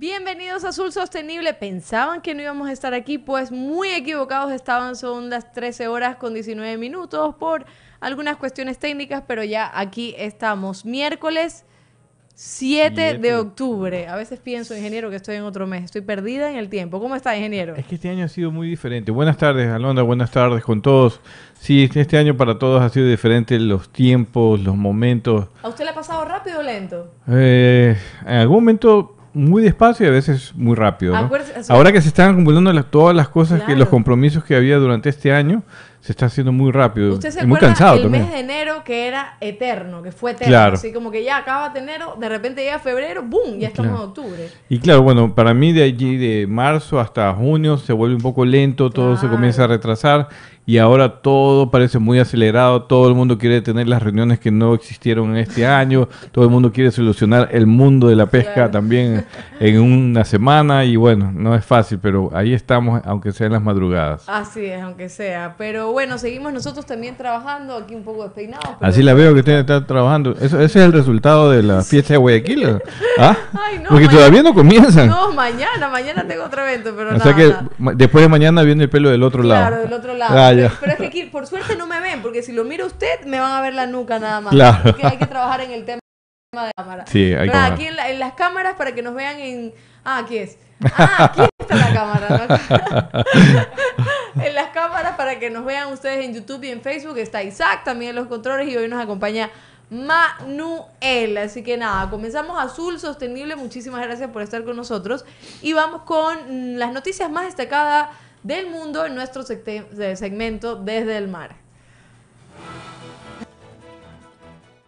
Bienvenidos a Azul Sostenible. ¿Pensaban que no íbamos a estar aquí? Pues muy equivocados estaban. Son las 13 horas con 19 minutos por algunas cuestiones técnicas, pero ya aquí estamos. Miércoles 7 de octubre. A veces pienso, ingeniero, que estoy en otro mes. Estoy perdida en el tiempo. ¿Cómo está, ingeniero? Es que este año ha sido muy diferente. Buenas tardes, Alondra. Buenas tardes con todos. Sí, este año para todos ha sido diferente los tiempos, los momentos. ¿A usted le ha pasado rápido o lento? Eh, en algún momento muy despacio y a veces muy rápido. Ahora que se están acumulando todas las cosas, que los compromisos que había durante este año, se está haciendo muy rápido. ¿Usted se y muy cansado el también. mes de enero que era eterno, que fue eterno? Así como que ya acaba de enero, de repente llega febrero, ¡boom! Ya estamos en octubre. Y claro, bueno, para mí de allí, de marzo hasta junio, se vuelve un poco lento, todo se comienza a retrasar y ahora todo parece muy acelerado, todo el mundo quiere tener las reuniones que no existieron en este año, todo el mundo quiere solucionar el mundo de la pesca también en una semana y bueno, no es fácil, pero ahí estamos, aunque sea en las madrugadas. Así es, aunque sea, pero bueno, seguimos nosotros también trabajando, aquí un poco despeinados. Así la veo que usted está trabajando, ¿Eso, ese es el resultado de la fiesta de Guayaquil, ¿ah? Porque todavía no comienzan. No, mañana, mañana tengo otro evento, pero o sea que después de mañana viene el pelo del otro lado. Claro, del otro lado. Ah, pero, es que aquí, por suerte no me ven, porque si lo mira usted, me van a ver la nuca nada más. Claro. hay que trabajar en el tema de cámara. Sí, hay que aquí en, las cámaras para que nos vean en... Ah, aquí es. Ah, aquí está la cámara. en las cámaras para que nos vean ustedes en YouTube y en Facebook está Isaac también en los controles y hoy nos acompaña Manuel. Así que nada, comenzamos Azul Sostenible. Muchísimas gracias por estar con nosotros. Y vamos con las noticias más destacadas del mundo en nuestro segmento Desde el Mar.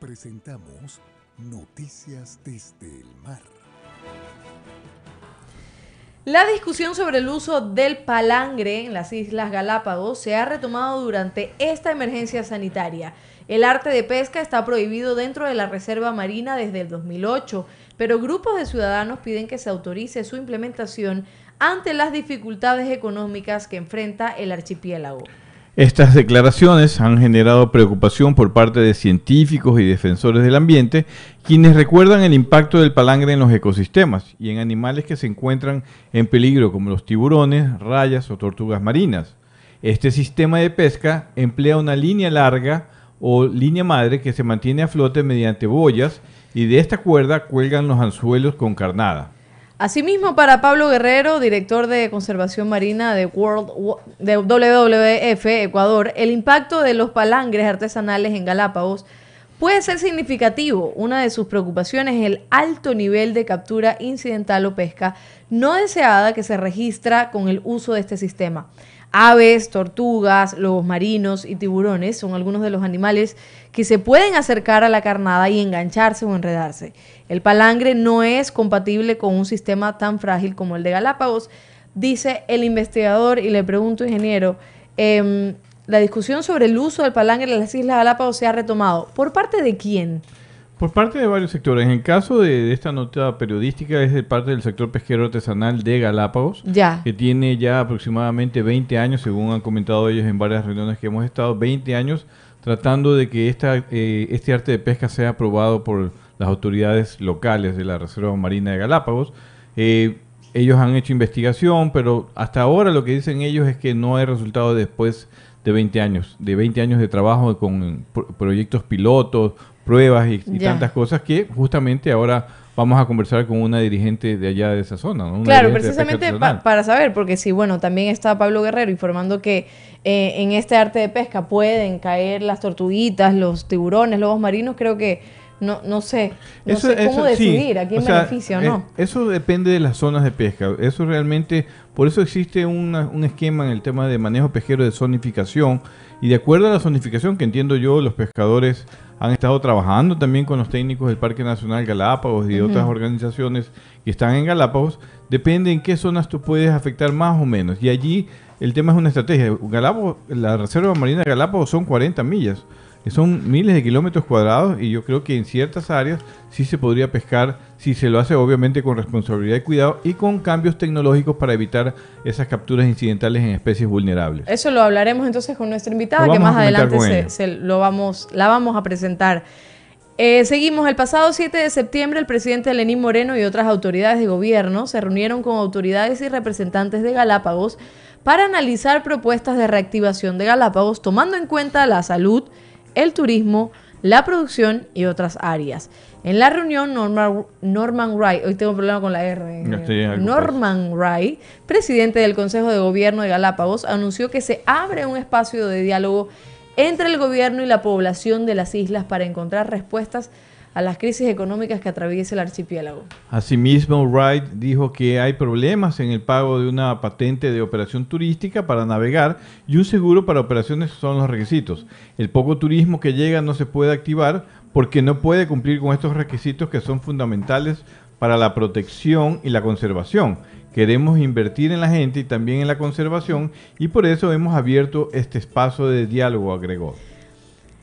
Presentamos Noticias desde el Mar. La discusión sobre el uso del palangre en las Islas Galápagos se ha retomado durante esta emergencia sanitaria. El arte de pesca está prohibido dentro de la Reserva Marina desde el 2008, pero grupos de ciudadanos piden que se autorice su implementación ante las dificultades económicas que enfrenta el archipiélago. Estas declaraciones han generado preocupación por parte de científicos y defensores del ambiente, quienes recuerdan el impacto del palangre en los ecosistemas y en animales que se encuentran en peligro como los tiburones, rayas o tortugas marinas. Este sistema de pesca emplea una línea larga o línea madre que se mantiene a flote mediante boyas y de esta cuerda cuelgan los anzuelos con carnada. Asimismo, para Pablo Guerrero, director de conservación marina de, WWF Ecuador, el impacto de los palangres artesanales en Galápagos puede ser significativo. Una de sus preocupaciones es el alto nivel de captura incidental o pesca no deseada que se registra con el uso de este sistema. Aves, tortugas, lobos marinos y tiburones son algunos de los animales que se pueden acercar a la carnada y engancharse o enredarse. El palangre no es compatible con un sistema tan frágil como el de Galápagos, dice el investigador y le pregunto, ingeniero, em, la discusión sobre el uso del palangre en las Islas Galápagos se ha retomado. ¿Por parte de quién? Por parte de varios sectores. En el caso de, esta nota periodística es de parte del sector pesquero artesanal de Galápagos, que tiene ya aproximadamente 20 años, según han comentado ellos en varias reuniones que hemos estado, 20 años tratando de que esta, eh, este arte de pesca sea aprobado por las autoridades locales de la Reserva Marina de Galápagos. Eh, ellos han hecho investigación, pero hasta ahora lo que dicen ellos es que no hay resultado después de 20 años, de 20 años de trabajo con proyectos pilotos, pruebas y, tantas cosas que justamente ahora vamos a conversar con una dirigente de allá de esa zona. claro, precisamente para saber, porque sí, bueno, también está Pablo Guerrero informando que eh, en este arte de pesca pueden caer las tortuguitas, los tiburones, lobos marinos, creo que no, no sé, no sé cómo decidir a quién beneficia o no. Eh, eso depende de las zonas de pesca. Eso realmente, por eso existe un esquema en el tema de manejo pesquero de zonificación. Y de acuerdo a la zonificación que entiendo yo, los pescadores han estado trabajando también con los técnicos del Parque Nacional Galápagos y de otras organizaciones que están en Galápagos, depende en qué zonas tú puedes afectar más o menos. Y allí el tema es una estrategia. Galápagos, la Reserva Marina de Galápagos son 40 millas son miles de kilómetros cuadrados y yo creo que en ciertas áreas sí se podría pescar si se lo hace obviamente con responsabilidad y cuidado y con cambios tecnológicos para evitar esas capturas incidentales en especies vulnerables. Eso lo hablaremos entonces con nuestra invitada que más adelante se, lo vamos, la vamos a presentar. Eh, seguimos, el pasado 7 de septiembre el presidente Lenín Moreno y otras autoridades de gobierno se reunieron con autoridades y representantes de Galápagos para analizar propuestas de reactivación de Galápagos tomando en cuenta la salud, el turismo, la producción y otras áreas. En la reunión, Norman, Norman Wright, hoy tengo un problema con la R, eh, Norman Wright, presidente del Consejo de Gobierno de Galápagos, anunció que se abre un espacio de diálogo entre el gobierno y la población de las islas para encontrar respuestas a las crisis económicas que atraviesa el archipiélago. Asimismo, Wright dijo que hay problemas en el pago de una patente de operación turística para navegar y un seguro para operaciones son los requisitos. El poco turismo que llega no se puede activar porque no puede cumplir con estos requisitos que son fundamentales para la protección y la conservación. Queremos invertir en la gente y también en la conservación y por eso hemos abierto este espacio de diálogo, agregó.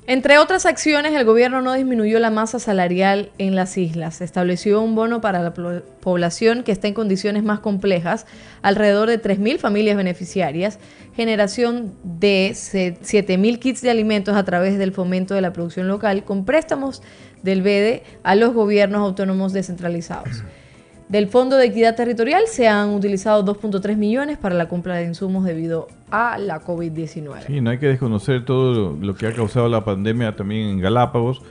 Entre otras acciones, el gobierno no disminuyó la masa salarial en las islas. Estableció un bono para la población que está en condiciones más complejas, alrededor de 3.000 familias beneficiarias, generación de 7.000 kits de alimentos a través del fomento de la producción local, con préstamos del BEDE a los gobiernos autónomos descentralizados. Del Fondo de Equidad Territorial se han utilizado 2.3 millones para la compra de insumos debido a la COVID-19. Sí, no hay que desconocer todo lo, que ha causado la pandemia también en Galápagos.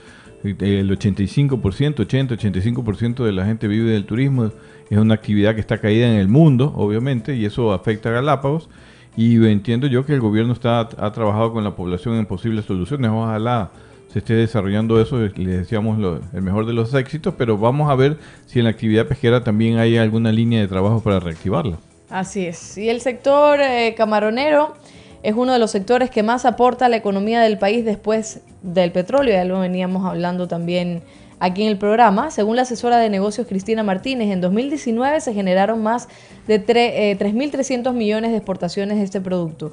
El 85%, 80-85% de la gente vive del turismo. Es una actividad que está caída en el mundo, obviamente, y eso afecta a Galápagos. Y entiendo yo que el gobierno está, ha trabajado con la población en posibles soluciones. Ojalá se esté desarrollando eso, les decíamos el mejor de los éxitos, pero vamos a ver si en la actividad pesquera también hay alguna línea de trabajo para reactivarla. Así es. Y el sector eh, camaronero es uno de los sectores que más aporta a la economía del país después del petróleo, ya lo veníamos hablando también aquí en el programa. Según la asesora de negocios Cristina Martínez, en 2019 se generaron más de 3.300 eh, millones de exportaciones de este producto.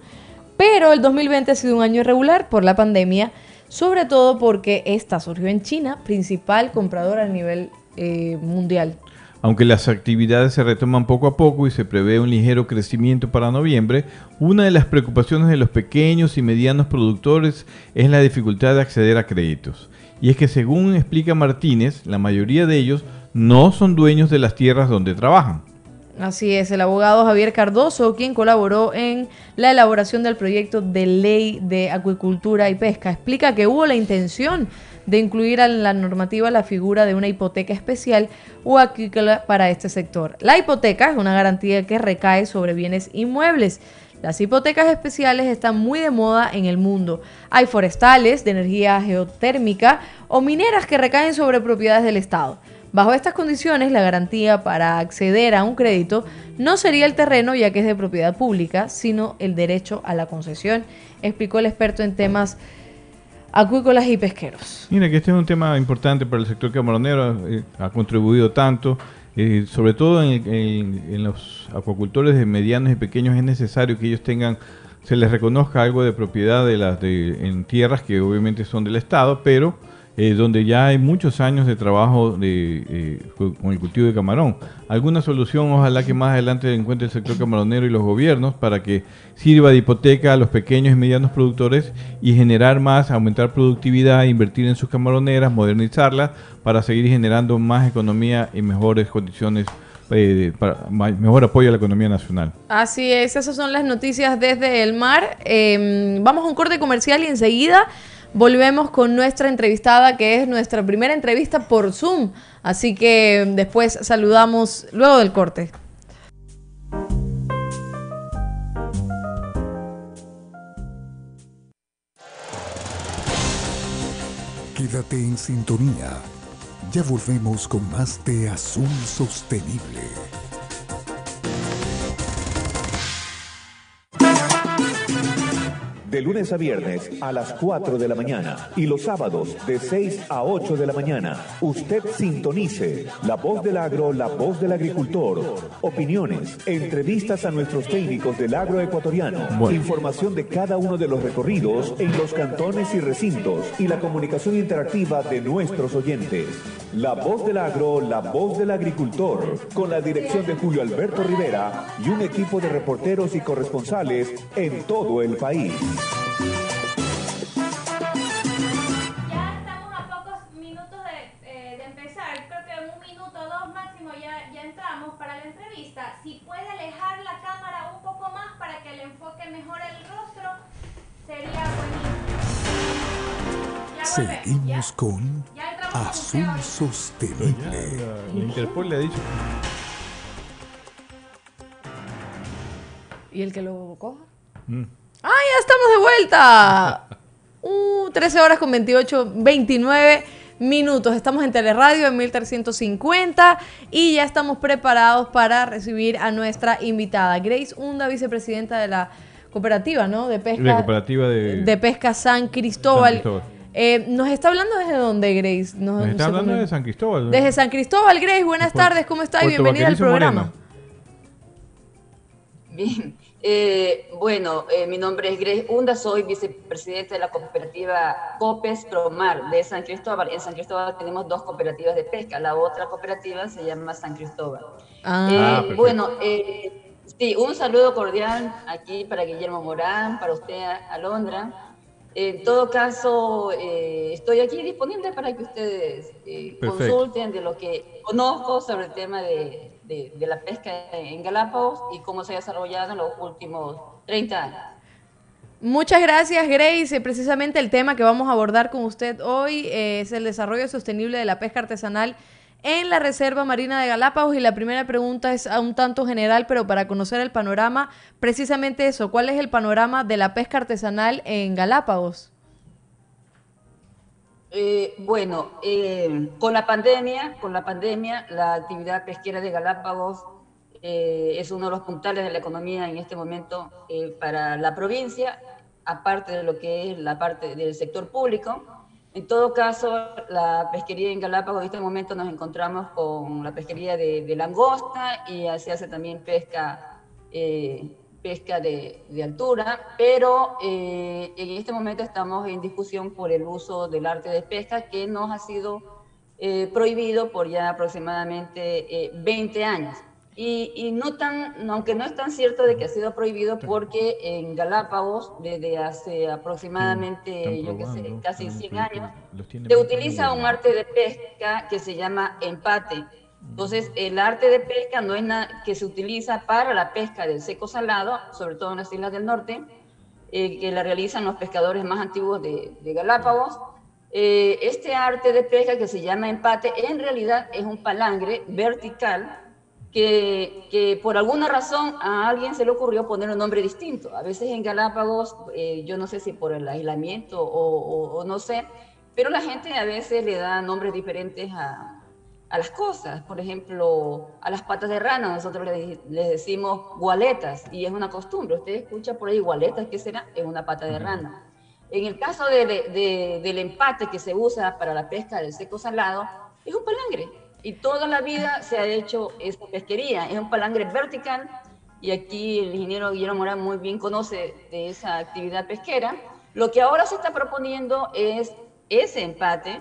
Pero el 2020 ha sido un año irregular por la pandemia sobre todo porque esta surgió en China, principal comprador a nivel eh, mundial. Aunque las actividades se retoman poco a poco y se prevé un ligero crecimiento para noviembre, una de las preocupaciones de los pequeños y medianos productores es la dificultad de acceder a créditos. Y es que según explica Martínez, la mayoría de ellos no son dueños de las tierras donde trabajan. Así es, el abogado Javier Cardoso, quien colaboró en la elaboración del proyecto de ley de acuicultura y pesca, explica que hubo la intención de incluir en la normativa la figura de una hipoteca especial o acuícola para este sector. La hipoteca es una garantía que recae sobre bienes inmuebles. Las hipotecas especiales están muy de moda en el mundo. Hay forestales de energía geotérmica o mineras que recaen sobre propiedades del Estado. Bajo estas condiciones, la garantía para acceder a un crédito no sería el terreno ya que es de propiedad pública, sino el derecho a la concesión, explicó el experto en temas acuícolas y pesqueros. Mira que este es un tema importante para el sector camaronero, eh, ha contribuido tanto, eh, sobre todo en, los acuacultores de medianos y pequeños es necesario que ellos tengan se les reconozca algo de propiedad de las de, en tierras que obviamente son del Estado, pero eh, donde ya hay muchos años de trabajo eh, con el cultivo de camarón. ¿Alguna solución ojalá que más adelante encuentre el sector camaronero y los gobiernos para que sirva de hipoteca a los pequeños y medianos productores y generar más, aumentar productividad, invertir en sus camaroneras, modernizarlas para seguir generando más economía y mejores condiciones eh, para mejor apoyo a la economía nacional. Así es, esas son las noticias desde el mar. Em, vamos a un corte comercial y enseguida volvemos con nuestra entrevistada, que es nuestra primera entrevista por Zoom. Así que después saludamos luego del corte. Quédate en sintonía. Ya volvemos con más de Azul Sostenible. De lunes a viernes a las 4 de la mañana y los sábados de 6 a 8 de la mañana. Usted sintonice La Voz del Agro, La Voz del Agricultor. Opiniones, entrevistas a nuestros técnicos del agro ecuatoriano, información de cada uno de los recorridos en los cantones y recintos y la comunicación interactiva de nuestros oyentes. La Voz del Agro, La Voz del Agricultor, con la dirección de Julio Alberto Rivera y un equipo de reporteros y corresponsales en todo el país. que mejora el rostro, sería buenísimo. Seguimos ¿Ya? con ¿Ya Azul Sostenible. Ya, Interpol le ha dicho. ¿Y el que lo coja? Mm. ¡Ah, ya estamos de vuelta! Uh, 13 horas con 28, 29 minutos. Estamos en Teleradio en 1350 y ya estamos preparados para recibir a nuestra invitada, Grace Hunda, vicepresidenta de la cooperativa, ¿no? De pesca. De cooperativa de, de pesca San Cristóbal. San Cristóbal. Eh, ¿Nos está hablando desde dónde, Grace? No- Nos no está sé hablando cómo- de San Cristóbal. ¿no? Desde San Cristóbal, Grace. Buenas Por- tardes, ¿cómo está? Y bienvenida al programa. Moreno. Bien, Eh, bueno, eh, mi nombre es Grace Hunda, soy vicepresidenta de la cooperativa Copes Promar de San Cristóbal. En San Cristóbal tenemos dos cooperativas de pesca, la otra cooperativa se llama San Cristóbal. Ah, Eh, perfecto. bueno, eh, sí, un saludo cordial aquí para Guillermo Morán, para usted, Alondra. En todo caso, eh, estoy aquí disponible para que ustedes eh, consulten de lo que conozco sobre el tema de, de- de la pesca en Galápagos y cómo se ha desarrollado en los últimos 30 años. Muchas gracias, Grace. Precisamente el tema que vamos a abordar con usted hoy eh, es el desarrollo sostenible de la pesca artesanal en la Reserva Marina de Galápagos. Y la primera pregunta es a un tanto general, pero para conocer el panorama, precisamente eso, ¿cuál es el panorama de la pesca artesanal en Galápagos? Eh, bueno, eh, con la pandemia, con la pandemia, la actividad pesquera de Galápagos eh, es uno de los puntales de la economía en este momento eh, para la provincia, aparte de lo que es la parte del sector público. En todo caso, la pesquería en Galápagos en este momento nos encontramos con la pesquería de, langosta y se hace también pesca eh, pesca de, altura, pero eh, en este momento estamos en discusión por el uso del arte de pesca que nos ha sido eh, prohibido por ya aproximadamente eh, 20 años. Y, y no tan, aunque no es tan cierto de que ha sido prohibido porque en Galápagos desde hace aproximadamente, yo qué sé, casi están 100 probando, años, se utiliza un arte de pesca que se llama empate. Entonces, el arte de pesca no es nada que se utiliza para la pesca del seco salado, sobre todo en las islas del norte, eh, que la realizan los pescadores más antiguos de, de Galápagos. Eh, este arte de pesca que se llama empate, en realidad es un palangre vertical que, que por alguna razón a alguien se le ocurrió poner un nombre distinto. A veces en Galápagos, eh, yo no sé si por el aislamiento o, o- o no sé, pero la gente a veces le da nombres diferentes a, a las cosas. Por ejemplo, a las patas de rana nosotros le, le decimos gualetas y es una costumbre. Usted escucha por ahí gualetas, ¿qué será? Es una pata de rana. En el caso de- de- del empate que se usa para la pesca del seco salado, es un palangre. Y toda la vida se ha hecho esta pesquería. Es un palangre vertical y aquí el ingeniero Guillermo Morán muy bien conoce de esa actividad pesquera. Lo que ahora se está proponiendo es ese empate,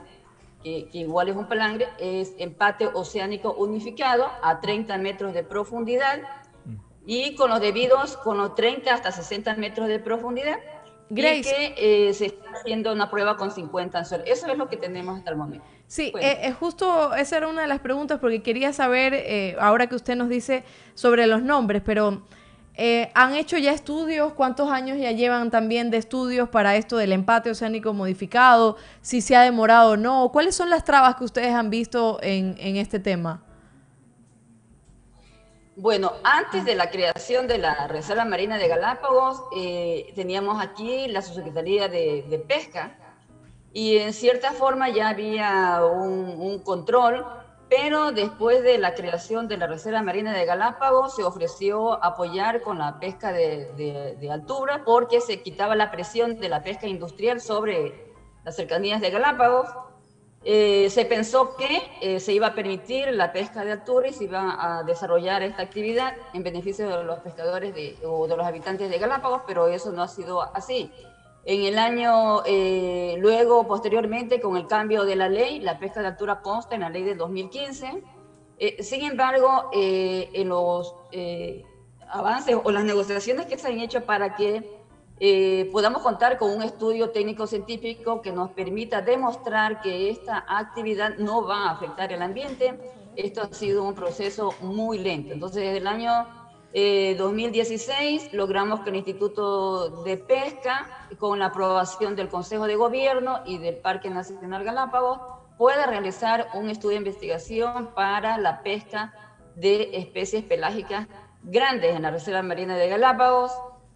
que, que igual es un palangre, es empate oceánico unificado a 30 metros de profundidad y con los debidos, con los 30 hasta 60 metros de profundidad. Grace. Y que eh, se está haciendo una prueba con 50 anzuelos. Eso es lo que tenemos hasta el momento. Sí, eh, eh, justo esa era una de las preguntas porque quería saber, eh, ahora que usted nos dice sobre los nombres, pero eh, ¿han hecho ya estudios? ¿Cuántos años ya llevan también de estudios para esto del empate oceánico modificado? ¿Si se ha demorado o no? ¿Cuáles son las trabas que ustedes han visto en, en este tema? Bueno, antes de la creación de la Reserva Marina de Galápagos, eh, teníamos aquí la Subsecretaría de, de Pesca y en cierta forma ya había un, un control, pero después de la creación de la Reserva Marina de Galápagos se ofreció apoyar con la pesca de, de- de altura porque se quitaba la presión de la pesca industrial sobre las cercanías de Galápagos. Eh, se pensó que eh, se iba a permitir la pesca de altura y se iba a desarrollar esta actividad en beneficio de los pescadores de- o de los habitantes de Galápagos, pero eso no ha sido así. En el año, eh, luego, posteriormente, con el cambio de la ley, la pesca de altura consta en la ley del 2015. Eh, sin embargo, eh, en los eh, avances o las negociaciones que se han hecho para que eh, podamos contar con un estudio técnico-científico que nos permita demostrar que esta actividad no va a afectar el ambiente. Esto ha sido un proceso muy lento. Entonces, desde el año 2016 eh, logramos que el Instituto de Pesca, con la aprobación del Consejo de Gobierno y del Parque Nacional Galápagos, pueda realizar un estudio de investigación para la pesca de especies pelágicas grandes en la Reserva Marina de Galápagos.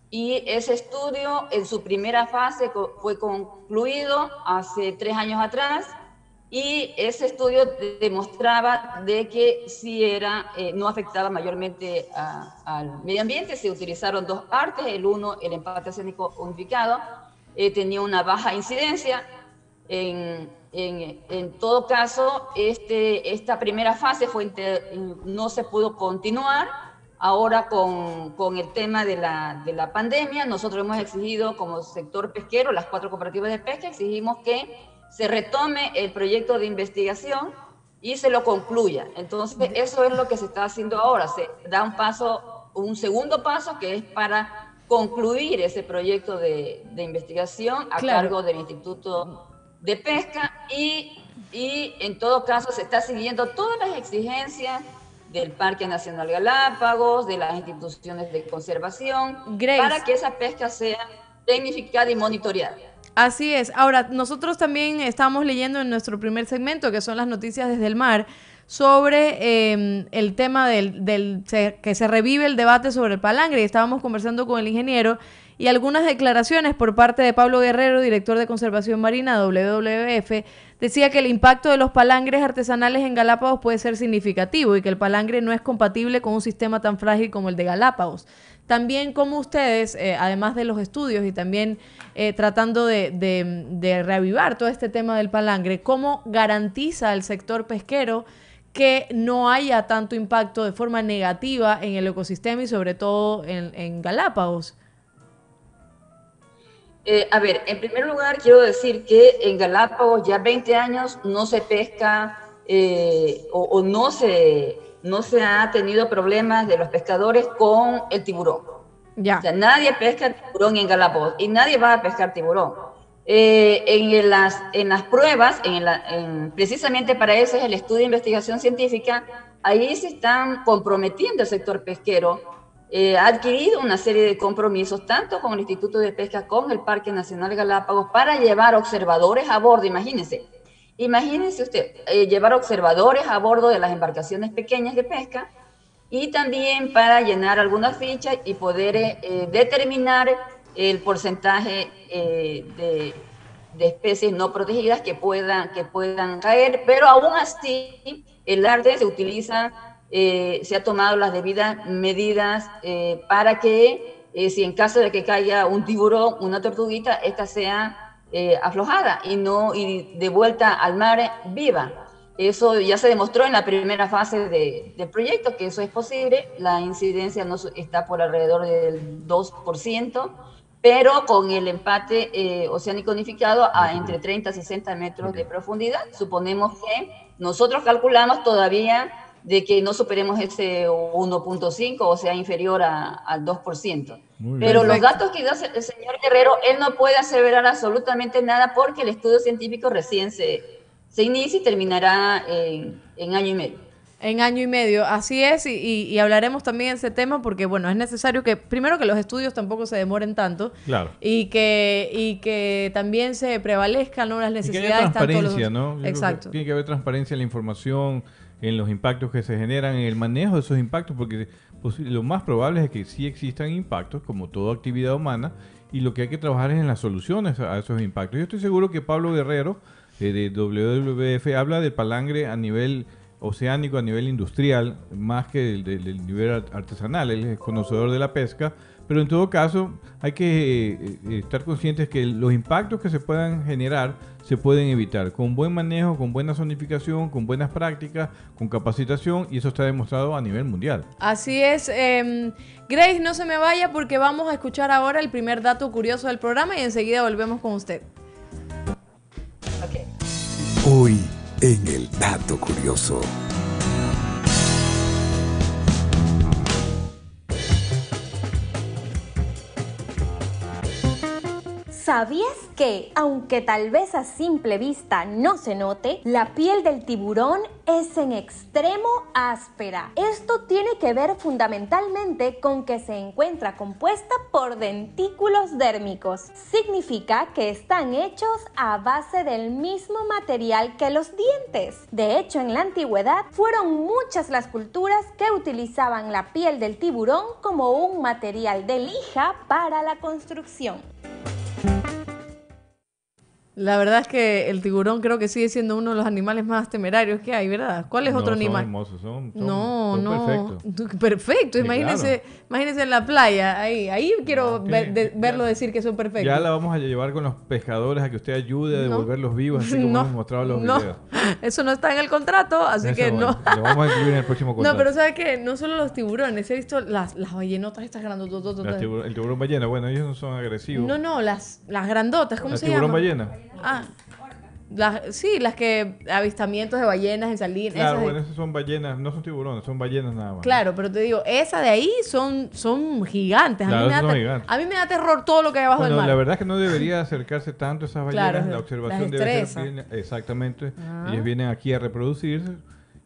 Y ese estudio en su primera fase fue concluido hace tres años atrás y ese estudio demostraba de que sí era, eh, no afectaba mayormente al medio ambiente. Se utilizaron dos artes, el uno, el empate oceánico unificado, eh, tenía una baja incidencia. En, en, en, todo caso, este, esta primera fase fue no se pudo continuar. Ahora con, con el tema de la, de la pandemia, nosotros hemos exigido como sector pesquero, las cuatro cooperativas de pesca, exigimos que se retome el proyecto de investigación y se lo concluya. Entonces, eso es lo que se está haciendo ahora. Se da un paso, un segundo paso que es para concluir ese proyecto de, investigación a cargo del Instituto de Pesca y, y en todo caso se está siguiendo todas las exigencias del Parque Nacional Galápagos, de las instituciones de conservación, para que esa pesca sea tecnificada y monitoreada. Así es. Ahora, nosotros también estamos leyendo en nuestro primer segmento, que son las noticias desde el mar, sobre em, el tema del, que se revive el debate sobre el palangre. Y estábamos conversando con el ingeniero y algunas declaraciones por parte de Pablo Guerrero, director de Conservación Marina WWF, decía que el impacto de los palangres artesanales en Galápagos puede ser significativo y que el palangre no es compatible con un sistema tan frágil como el de Galápagos. También como ustedes, eh, además de los estudios y también eh, tratando de, reavivar todo este tema del palangre, ¿cómo garantiza el sector pesquero que no haya tanto impacto de forma negativa en el ecosistema y sobre todo en, Galápagos? Eh, a ver, en primer lugar quiero decir que en Galápagos ya 20 años no se pesca o, o no se no se ha tenido problemas de los pescadores con el tiburón. Ya. O sea, nadie pesca tiburón en Galápagos y nadie va a pescar tiburón. Eh, en, las, en las pruebas, en precisamente para eso es el estudio de investigación científica, ahí se están comprometiendo el sector pesquero. Eh, ha adquirido una serie de compromisos, tanto con el Instituto de Pesca como con el Parque Nacional Galápagos, para llevar observadores a bordo, imagínense Imagínense usted eh, llevar observadores a bordo de las embarcaciones pequeñas de pesca y también para llenar algunas fichas y poder eh, eh, determinar el porcentaje de, especies no protegidas que puedan, que puedan caer, pero aún así el arte se utiliza, se ha tomado las debidas medidas para que si en caso de que caiga un tiburón, una tortuguita, esta sea eh, aflojada y no y de vuelta al mar viva. Eso ya se demostró en la primera fase de, del proyecto que eso es posible. La incidencia no está por alrededor del 2%, pero con el empate eh, oceánico unificado a entre 30 y 60 metros de profundidad, suponemos que nosotros calculamos todavía de que no superemos ese 1.5 o sea inferior al 2%. Pero los datos que dio el señor Guerrero, él no puede aseverar absolutamente nada porque el estudio científico recién se, se inicia y terminará en, año y medio. En año y medio, así es, y, hablaremos también de ese tema porque, bueno, es necesario que, primero que los estudios tampoco se demoren tanto, claro. y que y que también se prevalezcan ¿no? las necesidades. Y que haya transparencia, ¿no? Exacto. tiene que haber transparencia en la información, en los impactos que se generan, en el manejo de esos impactos, porque lo más probable es que sí existan impactos, como toda actividad humana, y lo que hay que trabajar es en las soluciones a esos impactos. Yo estoy seguro que Pablo Guerrero, eh, de WWF, habla del palangre a nivel oceánico, a nivel industrial, más que del nivel artesanal. Él es conocedor de la pesca, pero en todo caso hay que eh, eh, estar conscientes que los impactos que se puedan generar se pueden evitar con buen manejo, con buena zonificación, con buenas prácticas, con capacitación y eso está demostrado a nivel mundial. Así es. Em, Grace, no se me vaya porque vamos a escuchar ahora el primer dato curioso del programa y enseguida volvemos con usted. Hoy en el dato curioso. ¿Sabías que, aunque tal vez a simple vista no se note, la piel del tiburón es en extremo áspera? Esto tiene que ver fundamentalmente con que se encuentra compuesta por dentículos dérmicos. Significa que están hechos a base del mismo material que los dientes. De hecho, en la antigüedad fueron muchas las culturas que utilizaban la piel del tiburón como un material de lija para la construcción. La verdad es que el tiburón creo que sigue siendo uno de los animales más temerarios que hay, ¿verdad? ¿Cuál es No, otro son animal? hermosos, son- son- no, son no. perfectos. Perfecto, Sí, imagínense, imagínense en la playa, ahí, ahí quiero ver- que- de- ya- verlo decir que son perfectos. Ya la vamos a llevar con los pescadores a que usted ayude a No. devolverlos vivos, así como No, hemos mostrado los no, videos. eso no está en el contrato, así que no. Lo vamos a incluir en el próximo contrato. No, pero ¿sabes qué? No solo los tiburones, he visto las, las ballenotas estas grandotototas. Las tiburón- el tiburón ballena, bueno, ellos no son agresivos. No, no, las, las grandotas, ¿cómo ¿El se tiburón llaman? ballena? Ah, las, sí, las que avistamientos de ballenas en Salinas. Claro, esas bueno, esas son ballenas, no son tiburones, son ballenas nada más. Claro, pero te digo, esa de ahí son, son gigantes. A, Claro, mí me da gigantes. a mí me da terror todo lo que hay abajo Bueno, del mar. la verdad es que no debería acercarse tanto a esas ballenas. Claro, la observación debe ser exactamente. Ah. Ellas vienen aquí a reproducirse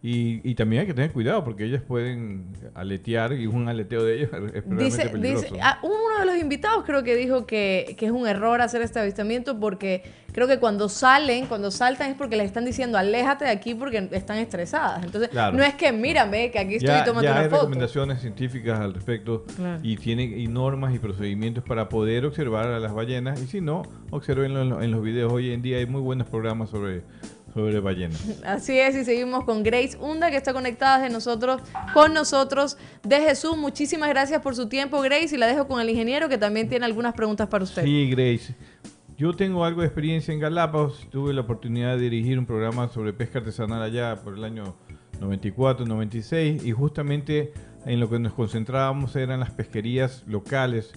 y, y también hay que tener cuidado porque ellas pueden aletear y un aleteo de ellas es Dice, peligroso. dice, ah, uno de los invitados creo que dijo que, que es un error hacer este avistamiento porque creo que cuando salen, cuando saltan es porque les están diciendo aléjate de aquí porque están estresadas. Entonces, Claro. no es que mírame, que aquí estoy ya, tomando ya una hay foto. recomendaciones científicas al respecto Claro. y tiene y normas y procedimientos para poder observar a las ballenas y si no, observenlo en, lo- en los videos. Hoy en día hay muy buenos programas sobre, sobre ballenas. Así es, y seguimos con Grace Hunda, que está conectada de nosotros, con nosotros de Jesús. Muchísimas gracias por su tiempo, Grace, y la dejo con el ingeniero, que también tiene algunas preguntas para usted. Sí, Grace. Yo tengo algo de experiencia en Galápagos. Tuve la oportunidad de dirigir un programa sobre pesca artesanal allá por el año 94, 96 y justamente en lo que nos concentrábamos eran las pesquerías locales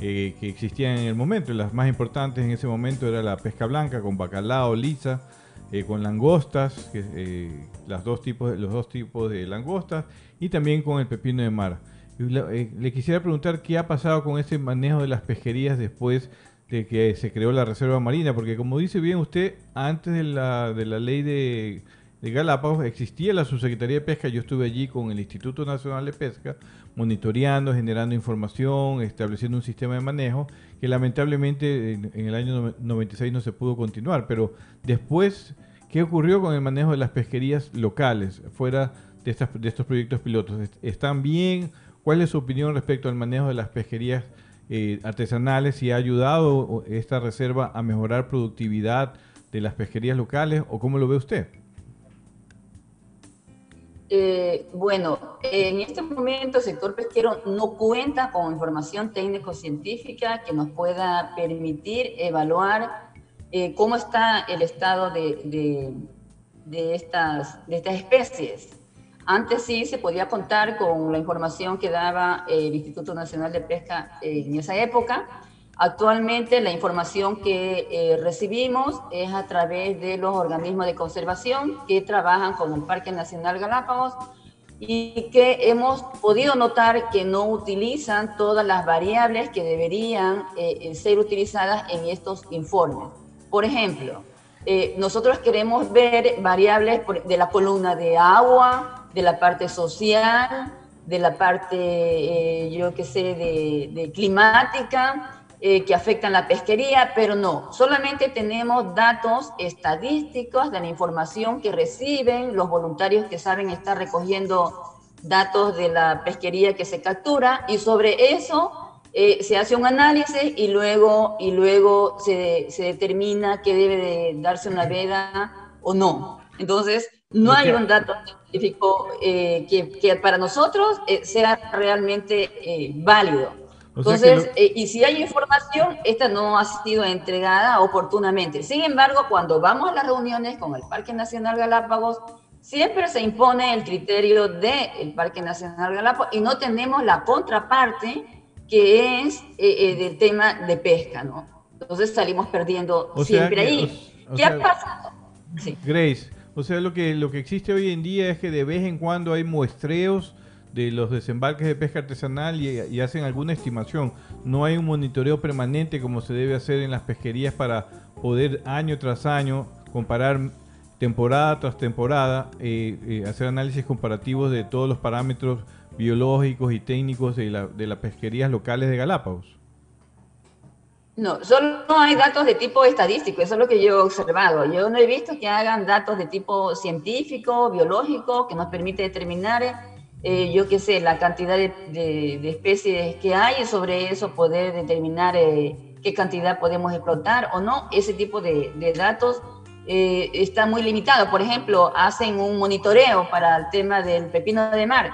eh, que existían en el momento. Las más importantes en ese momento era la pesca blanca con bacalao, lisa, eh, con langostas, eh, las dos tipos, los dos tipos de langostas y también con el pepino de mar. Eh, le quisiera preguntar qué ha pasado con ese manejo de las pesquerías después de que se creó la Reserva Marina, porque como dice bien usted, antes de la, de la ley de, de Galápagos existía la Subsecretaría de Pesca, yo estuve allí con el Instituto Nacional de Pesca, monitoreando, generando información, estableciendo un sistema de manejo, que lamentablemente en, el año no- 96 no se pudo continuar, pero después, ¿qué ocurrió con el manejo de las pesquerías locales, fuera de, estas, de estos proyectos pilotos? ¿Est- ¿Están bien? ¿Cuál es su opinión respecto al manejo de las pesquerías eh, artesanales? ¿Si ha ayudado esta reserva a mejorar productividad de las pesquerías locales o cómo lo ve usted? Eh, bueno, en este momento el sector pesquero no cuenta con información técnico-científica que nos pueda permitir evaluar eh, cómo está el estado de, de- de estas, de estas especies. Antes sí se podía contar con la información que daba el Instituto Nacional de Pesca en esa época. Actualmente la información que eh, recibimos es a través de los organismos de conservación que trabajan con el Parque Nacional Galápagos y que hemos podido notar que no utilizan todas las variables que deberían eh, eh, ser utilizadas en estos informes. Por ejemplo, nosotros queremos ver variables de la columna de agua, de la parte social, de la parte, yo qué sé, de climática, eh, que afectan la pesquería, pero no, solamente tenemos datos estadísticos de la información que reciben los voluntarios que saben estar recogiendo datos de la pesquería que se captura y sobre eso eh, se hace un análisis y luego, y luego se, se determina que debe de darse una veda o no. Entonces, no hay un dato científico eh, que, que para nosotros eh, sea realmente eh, válido. O sea que Entonces, lo- eh, y si hay información, esta no ha sido entregada oportunamente. Sin embargo, cuando vamos a las reuniones con el Parque Nacional Galápagos, siempre se impone el criterio del Parque Nacional Galápagos y no tenemos la contraparte que es eh, eh, del tema de pesca, ¿no? Entonces salimos perdiendo O siempre que- ahí. o- ¿Qué ha sea- pasado? Sí. Grace, o sea, lo que, lo que existe hoy en día es que de vez en cuando hay muestreos de los desembarques de pesca artesanal y, hacen alguna estimación. No hay un monitoreo permanente como se debe hacer en las pesquerías para poder año tras año comparar temporada tras temporada, eh, eh, hacer análisis comparativos de todos los parámetros biológicos y técnicos de, la, de las pesquerías locales de Galápagos. No, solo hay datos de tipo estadístico, eso es lo que yo he observado. Yo no he visto que hagan datos de tipo científico, biológico, que nos permite determinar, eh, yo qué sé, la cantidad de, especies que hay y sobre eso poder determinar eh, qué cantidad podemos explotar o no. Ese tipo de, de datos eh, está muy limitado. Por ejemplo, hacen un monitoreo para el tema del pepino de mar.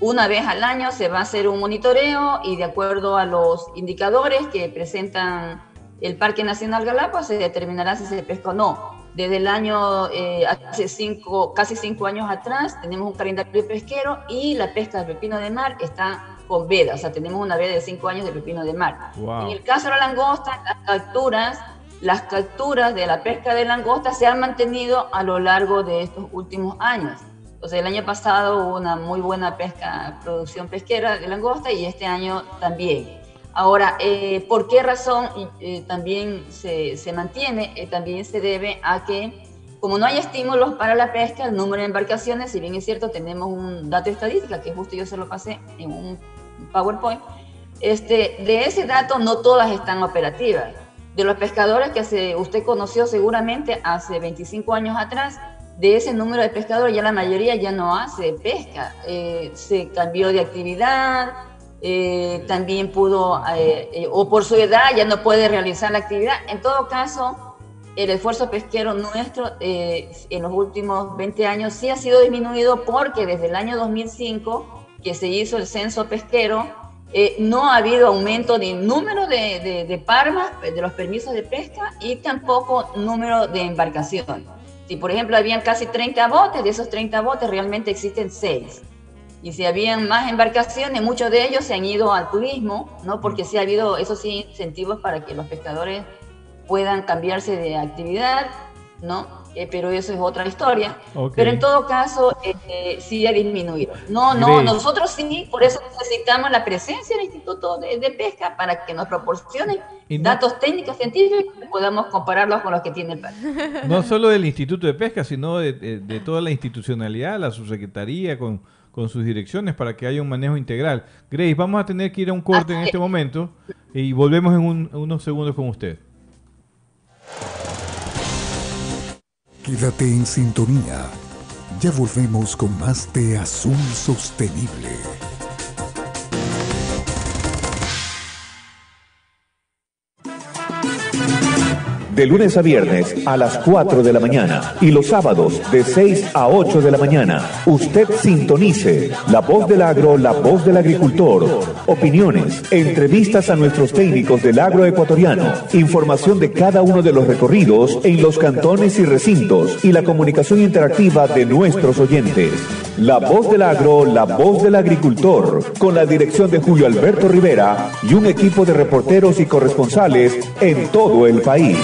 Una vez al año se va a hacer un monitoreo y de acuerdo a los indicadores que presentan el Parque Nacional Galápagos se determinará si se pesca o no. Desde el año, eh, hace cinco, casi cinco años atrás, tenemos un calendario pesquero y la pesca del pepino de mar está con veda, o sea, tenemos una veda de cinco años de pepino de mar. En el caso de la langosta, las capturas las capturas de la pesca de langosta se han mantenido a lo largo de estos últimos años. O sea, el año pasado hubo una muy buena pesca, producción pesquera de langosta y este año también. Ahora, eh, ¿por qué razón eh, también se, se mantiene? Eh, también se debe a que, como no hay estímulos para la pesca, el número de embarcaciones, si bien es cierto, tenemos un dato estadística, que justo yo se lo pasé en un PowerPoint, este, de ese dato no todas están operativas de los pescadores que se, usted conoció seguramente hace 25 años atrás, de ese número de pescadores ya la mayoría ya no hace pesca, eh, se cambió de actividad, eh, también pudo, eh, o por su edad ya no puede realizar la actividad. En todo caso, el esfuerzo pesquero nuestro en los últimos 20 años sí ha sido disminuido porque desde el año 2005 que se hizo el censo pesquero, eh, no ha habido aumento de número de, de, parmas, de los permisos de pesca y tampoco número de embarcaciones. Si, por ejemplo, habían casi 30 botes, de esos 30 botes realmente existen 6. Y si habían más embarcaciones, muchos de ellos se han ido al turismo, ¿no? Porque sí ha habido, esos sí, incentivos para que los pescadores puedan cambiarse de actividad, ¿no? Eh, pero eso es otra historia. Pero en todo caso, eh, sí ha disminuido. No, no, nosotros sí, por eso necesitamos la presencia del Instituto de, Pesca para que nos proporcionen datos técnicos científicos y podamos compararlos con los que tiene el país. No solo del Instituto de Pesca, sino de, toda la institucionalidad, la subsecretaría, con, con sus direcciones para que haya un manejo integral. Grace, vamos a tener que ir a un corte en este momento y volvemos en unos segundos con usted. Quédate en sintonía. Ya volvemos con más de Azul Sostenible. De lunes a viernes a las 4 de la mañana y los sábados de 6 a 8 de la mañana. Usted sintonice La Voz del Agro, La Voz del Agricultor. Opiniones, entrevistas a nuestros técnicos del agro ecuatoriano, información de cada uno de los recorridos en los cantones y recintos y la comunicación interactiva de nuestros oyentes. La Voz del Agro, La Voz del Agricultor, con la dirección de Julio Alberto Rivera y un equipo de reporteros y corresponsales en todo el país.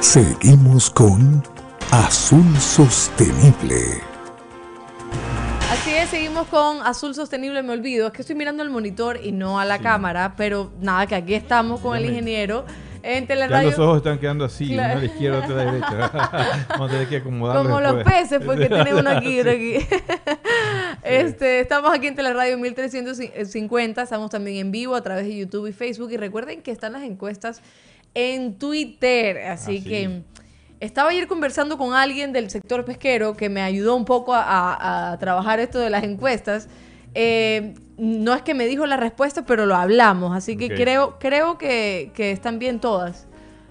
Seguimos con Azul Sostenible. Seguimos con Azul Sostenible, me olvido. Es que estoy mirando el monitor y no a la cámara, pero nada, que aquí estamos con el ingeniero. En teleradio. Ya los ojos están quedando así, uno a la izquierda, otro a la derecha. Vamos a tener que acomodarlos Como los peces, porque tiene uno aquí, otro aquí. este, estamos aquí en Teleradio 1350, estamos también en vivo a través de YouTube y Facebook. Y recuerden que están las encuestas en Twitter. Así, que estaba ayer conversando con alguien del sector pesquero que me ayudó un poco a, trabajar esto de las encuestas. Eh, no es que me dijo la respuesta, pero lo hablamos. Así que creo, creo que, están bien todas.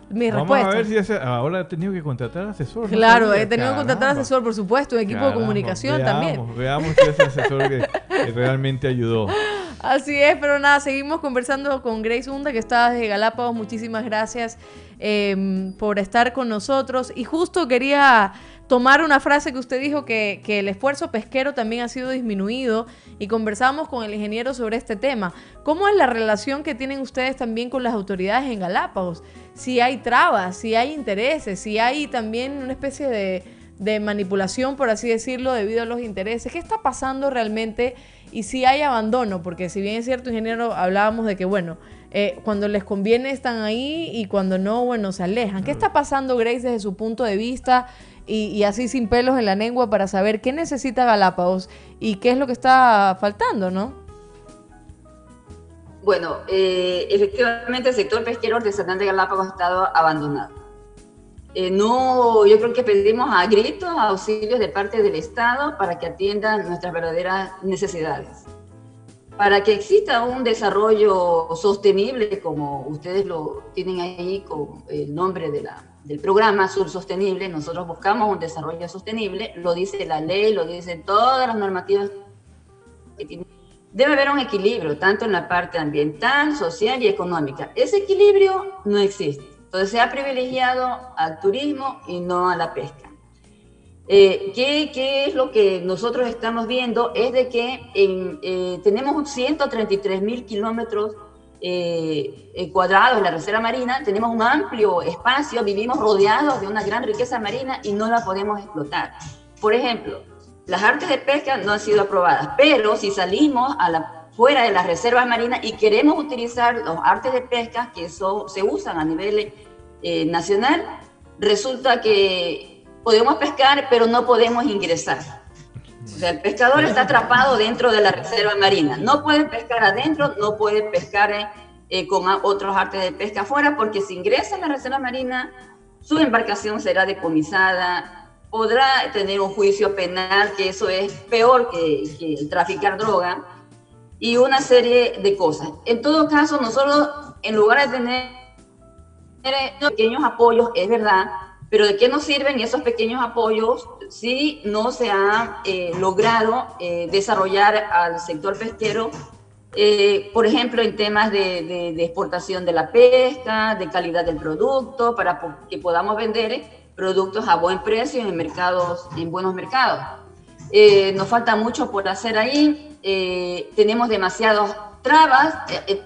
Mis Vamos a ver si ahora he tenido que contratar asesor. Claro, he tenido que contratar asesor, por supuesto, un equipo de comunicación también. Veamos si ese asesor que realmente ayudó. Así es, pero nada, seguimos conversando con Grace Hunda, que está desde Galápagos. Muchísimas gracias em, por estar con nosotros. Y justo quería tomar una frase que usted dijo que, el esfuerzo pesquero también ha sido disminuido y conversamos con el ingeniero sobre este tema. ¿Cómo es la relación que tienen ustedes también con las autoridades en Galápagos? Si hay trabas, si hay intereses, si hay también una especie de, de manipulación, por así decirlo, debido a los intereses. ¿Qué está pasando realmente? Y si hay abandono, porque si bien es cierto, ingeniero, hablábamos de que, bueno, eh, cuando les conviene están ahí y cuando no, bueno, se alejan. ¿Qué está pasando, Grace, desde su punto de vista? y, así sin pelos en la lengua para saber qué necesita Galápagos y qué es lo que está faltando, ¿no? Bueno, eh, efectivamente el sector pesquero artesanal de Galápagos ha estado abandonado. Eh, no, yo creo que pedimos a gritos auxilios de parte del Estado para que atiendan nuestras verdaderas necesidades. Para que exista un desarrollo sostenible, como ustedes lo tienen ahí con el nombre del programa Sur Sostenible, nosotros buscamos un desarrollo sostenible, lo dice la ley, lo dicen todas las normativas Debe haber un equilibrio, tanto en la parte ambiental, social y económica. Ese equilibrio no existe. Entonces se ha privilegiado al turismo y no a la pesca. Eh, ¿qué, ¿qué, es lo que nosotros estamos viendo? Es de que en, eh, tenemos 133 mil kilómetros eh, cuadrados en la reserva marina, tenemos un amplio espacio, vivimos rodeados de una gran riqueza marina y no la podemos explotar. Por ejemplo, las artes de pesca no han sido aprobadas, pero si salimos a la, fuera de las reservas marinas y queremos utilizar los artes de pesca que se usan a nivel eh, nacional, resulta que podemos pescar, pero no podemos ingresar. O sea, el pescador está atrapado dentro de la reserva marina. No puede pescar adentro, no puede pescar eh, eh, con otros artes de pesca afuera, porque si ingresa a la reserva marina, su embarcación será decomisada, podrá tener un juicio penal, que eso es peor que, que traficar droga, y una serie de cosas. En todo caso, nosotros, en lugar de tener pequeños apoyos, es verdad, pero ¿de qué nos sirven esos pequeños apoyos si no se ha eh, logrado eh, desarrollar al sector pesquero, eh, por ejemplo, en temas de, de, exportación de la pesca, de calidad del producto, para que podamos vender productos a buen precio en mercados, en buenos mercados? nos falta mucho por hacer ahí, tenemos demasiados trabas,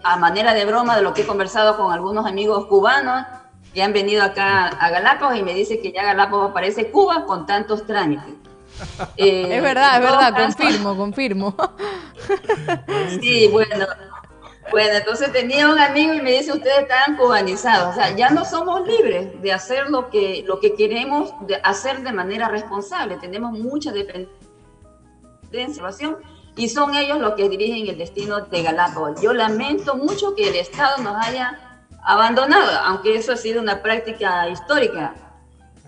a manera de broma de lo que he conversado con algunos amigos cubanos, que han venido acá a Galápagos y me dice que ya Galápagos parece Cuba con tantos trámites. es verdad, es verdad, confirmo, confirmo. sí, bueno. Bueno, entonces tenía un amigo y me dice, ustedes están cubanizados, o sea, ya no somos libres de hacer lo que, lo que queremos de hacer de manera responsable, tenemos mucha dependencia y son ellos los que dirigen el destino de Galápagos. Yo lamento mucho que el Estado nos haya abandonado, aunque eso ha sido una práctica histórica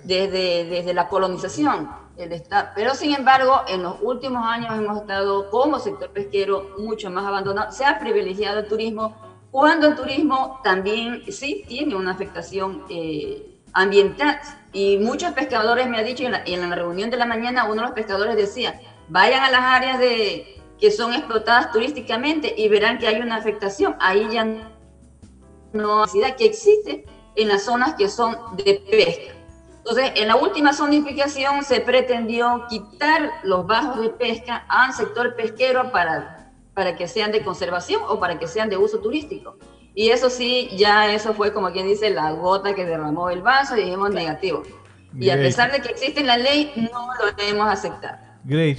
desde, desde la colonización. El pero sin embargo, en los últimos años hemos estado como sector pesquero mucho más abandonado. Se ha privilegiado el turismo, cuando el turismo también sí tiene una afectación eh, ambiental. Y muchos pescadores me han dicho, en la, en la reunión de la mañana, uno de los pescadores decía, vayan a las áreas de, que son explotadas turísticamente y verán que hay una afectación. Ahí ya no que existe en las zonas que son de pesca. Entonces, en la última zonificación se pretendió quitar los bajos de pesca al sector pesquero para, para que sean de conservación o para que sean de uso turístico. Y eso sí, ya eso fue como quien dice la gota que derramó el vaso y dijimos negativo. Y a pesar de que existe la ley, no lo debemos aceptar. Grace,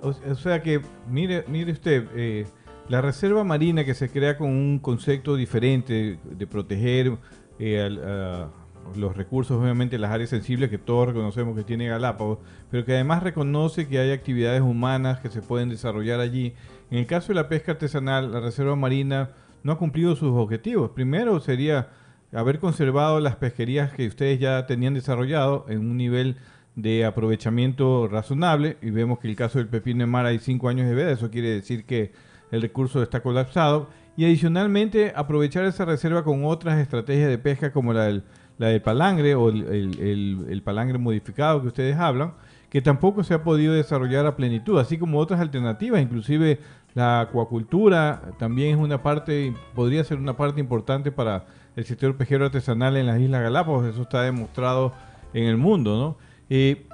o, sea que, mire, mire usted, eh, la reserva marina que se crea con un concepto diferente de proteger eh, los recursos, obviamente las áreas sensibles que todos reconocemos que tiene Galápagos, pero que además reconoce que hay actividades humanas que se pueden desarrollar allí. En el caso de la pesca artesanal, la reserva marina no ha cumplido sus objetivos. Primero sería haber conservado las pesquerías que ustedes ya tenían desarrollado en un nivel de aprovechamiento razonable y vemos que el caso del pepino de mar hay cinco años de vida, eso quiere decir que el recurso está colapsado y adicionalmente aprovechar esa reserva con otras estrategias de pesca como la del, la del palangre o el, el, palangre modificado que ustedes hablan, que tampoco se ha podido desarrollar a plenitud, así como otras alternativas, inclusive la acuacultura también es una parte, podría ser una parte importante para el sector pesquero artesanal en las Islas Galápagos, eso está demostrado en el mundo, ¿no? Eh,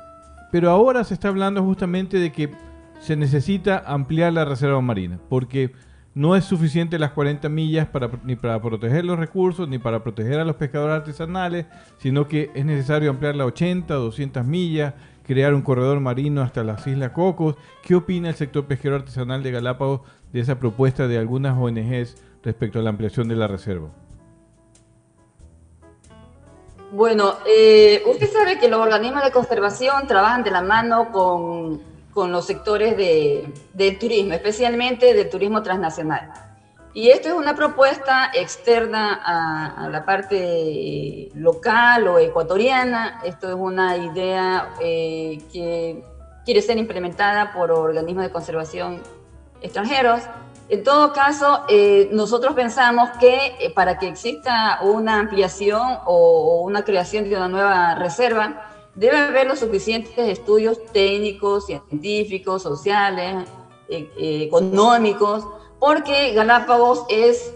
pero ahora se está hablando justamente de que se necesita ampliar la reserva marina, porque no es suficiente las 40 millas para, ni para proteger los recursos, ni para proteger a los pescadores artesanales, sino que es necesario ampliar a 80, 200 millas, crear un corredor marino hasta las Islas Cocos. ¿Qué opina el sector pesquero artesanal de Galápagos de esa propuesta de algunas ONGs respecto a la ampliación de la reserva? Bueno, eh, usted sabe que los organismos de conservación trabajan de la mano con, con los sectores de, del turismo, especialmente del turismo transnacional. Y esto es una propuesta externa a, la parte local o ecuatoriana. Esto es una idea eh, que quiere ser implementada por organismos de conservación extranjeros. En todo caso, eh, nosotros pensamos que eh, para que exista una ampliación o, una creación de una nueva reserva, debe haber los suficientes estudios técnicos, científicos, sociales, eh, económicos, porque Galápagos es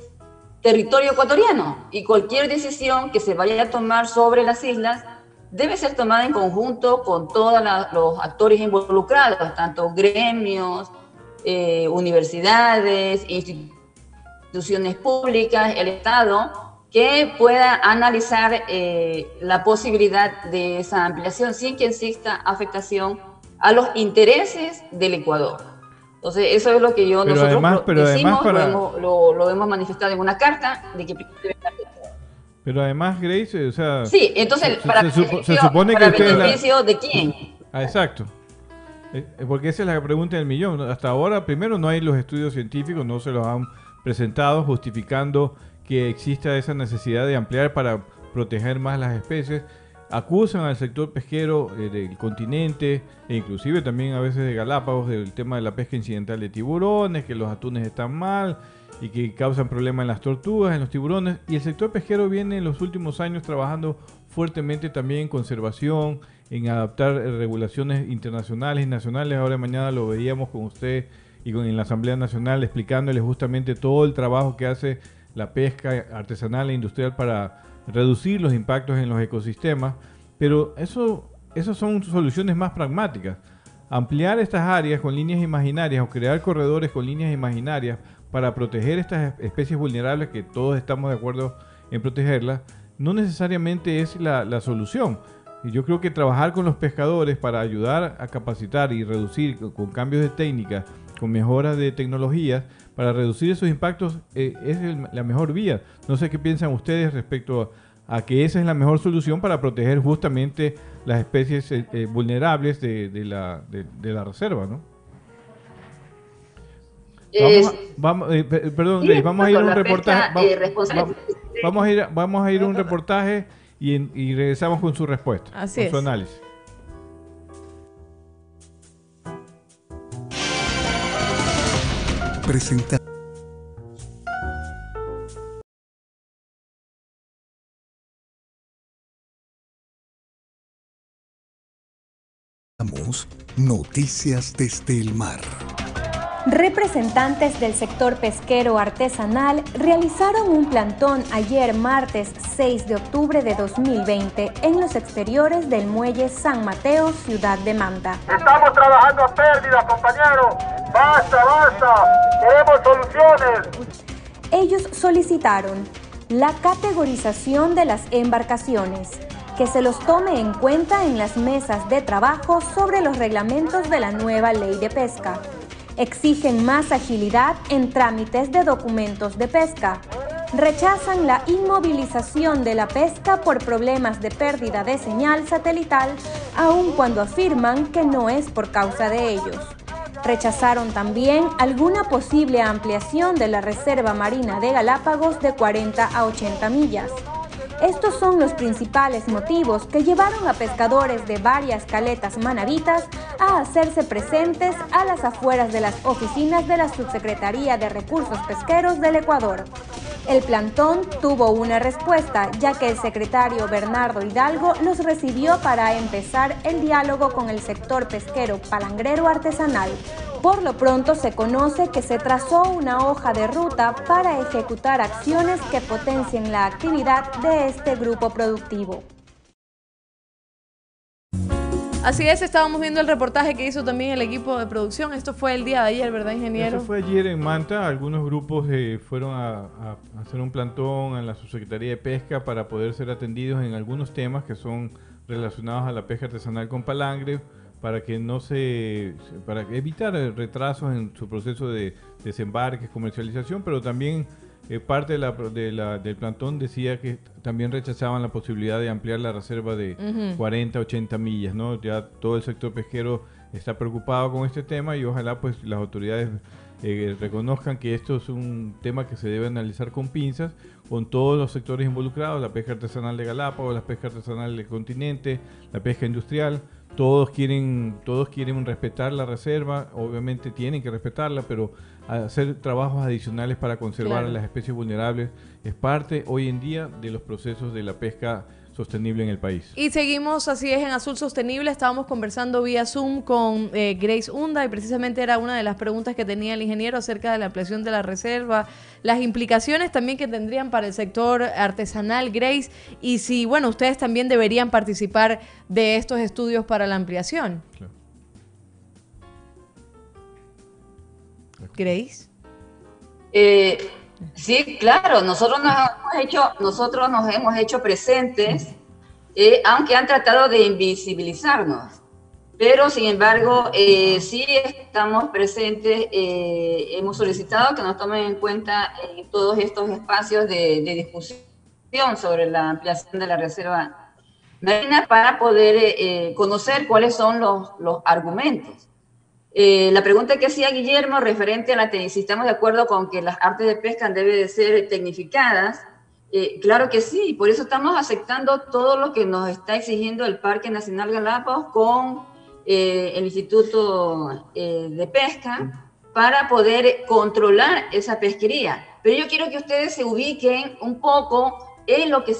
territorio ecuatoriano y cualquier decisión que se vaya a tomar sobre las islas debe ser tomada en conjunto con todos los actores involucrados, tanto gremios, eh, universidades, instituciones públicas, el Estado, que pueda analizar eh, la posibilidad de esa ampliación sin que exista afectación a los intereses del Ecuador. Entonces, eso es lo que yo nosotros además, pero decimos, lo, hemos, manifestado en una carta de que pero además, Grace, o sea... Sí, entonces, para, se, supone que beneficio de quién. Ah, exacto. Eh, eh, porque esa es la pregunta del millón. Hasta ahora, primero, no hay los estudios científicos, no se los han presentado justificando que exista esa necesidad de ampliar para proteger más las especies. Acusan al sector pesquero eh, del continente e inclusive también a veces de Galápagos del tema de la pesca incidental de tiburones, que los atunes están mal y que causan problemas en las tortugas, en los tiburones. Y el sector pesquero viene en los últimos años trabajando fuertemente también en conservación, en adaptar eh, regulaciones internacionales y nacionales. Ahora mañana lo veíamos con usted y con en la Asamblea Nacional explicándole justamente todo el trabajo que hace la pesca artesanal e industrial para reducir los impactos en los ecosistemas. Pero esas son soluciones más pragmáticas. Ampliar estas áreas con líneas imaginarias o crear corredores con líneas imaginarias para proteger estas especies vulnerables que todos estamos de acuerdo en protegerlas, no necesariamente es la, la solución. Y yo creo que trabajar con los pescadores para ayudar a capacitar y reducir con cambios de técnica, con mejoras de tecnologías, para reducir esos impactos eh, es la mejor vía. No sé qué piensan ustedes respecto a, que esa es la mejor solución para proteger justamente las especies eh, eh, vulnerables de, la, de, la reserva, ¿no? Vamos, perdón, vamos a ir a un reportaje. vamos, a ir, vamos a ir a un reportaje y, regresamos con su respuesta, Así con es. su análisis. Presenta. Noticias desde el mar. Representantes del sector pesquero artesanal realizaron un plantón ayer martes 6 de octubre de 2020 en los exteriores del muelle San Mateo, ciudad de Manta. Estamos trabajando a pérdida, compañeros. Basta, basta. Queremos soluciones. Ellos solicitaron la categorización de las embarcaciones, que se los tome en cuenta en las mesas de trabajo sobre los reglamentos de la nueva ley de pesca Exigen más agilidad en trámites de documentos de pesca. Rechazan la inmovilización de la pesca por problemas de pérdida de señal satelital, aun cuando afirman que no es por causa de ellos. Rechazaron también alguna posible ampliación de la Reserva Marina de Galápagos de 40 a 80 millas. Estos son los principales motivos que llevaron a pescadores de varias caletas manavitas a hacerse presentes a las afueras de las oficinas de la Subsecretaría de Recursos Pesqueros del Ecuador. El plantón tuvo una respuesta, ya que el secretario Bernardo Hidalgo los recibió para empezar el diálogo con el sector pesquero palangrero artesanal. Por lo pronto se conoce que se trazó una hoja de ruta para ejecutar acciones que potencien la actividad de este grupo productivo. Así es, estábamos viendo el reportaje que hizo también el equipo de producción. Esto fue el día de ayer, ¿verdad, ingeniero? Eso fue ayer en Manta. Algunos grupos eh, fueron a, a hacer un plantón en la Subsecretaría de Pesca para poder ser atendidos en algunos temas que son relacionados a la pesca artesanal con palangre para que no se para evitar retrasos en su proceso de desembarque, comercialización, pero también eh, parte de la, de la, del plantón decía que también rechazaban la posibilidad de ampliar la reserva de 40, 80 millas, ¿no? Ya todo el sector pesquero está preocupado con este tema y ojalá pues las autoridades eh, reconozcan que esto es un tema que se debe analizar con pinzas, con todos los sectores involucrados, la pesca artesanal de Galápagos, la pesca artesanal del continente, la pesca industrial, todos quieren, todos quieren respetar la reserva, obviamente tienen que respetarla, pero hacer trabajos adicionales para conservar las especies vulnerables es parte hoy en día de los procesos de la pesca sostenible en el país. Y seguimos, así es, en Azul Sostenible. Estábamos conversando vía Zoom con eh, Grace Hunda y precisamente era una de las preguntas que tenía el ingeniero acerca de la ampliación de la reserva, las implicaciones también que tendrían para el sector artesanal, Grace, y si, bueno, ustedes también deberían participar de estos estudios para la ampliación. Grace. Eh, sí, claro, nosotros nos hemos hecho, nosotros nos hemos hecho presentes, eh, aunque han tratado de invisibilizarnos. Pero, sin embargo, eh, sí estamos presentes, hemos solicitado que nos tomen en cuenta en todos estos espacios de, discusión sobre la ampliación de la reserva marina para poder conocer cuáles son los argumentos. Eh, la pregunta que hacía Guillermo referente a la si estamos de acuerdo con que las artes de pesca deben de ser tecnificadas, eh, claro que sí, por eso estamos aceptando todo lo que nos está exigiendo el Parque Nacional Galápagos con eh, el Instituto de Pesca para poder controlar esa pesquería. Pero yo quiero que ustedes se ubiquen un poco en lo que,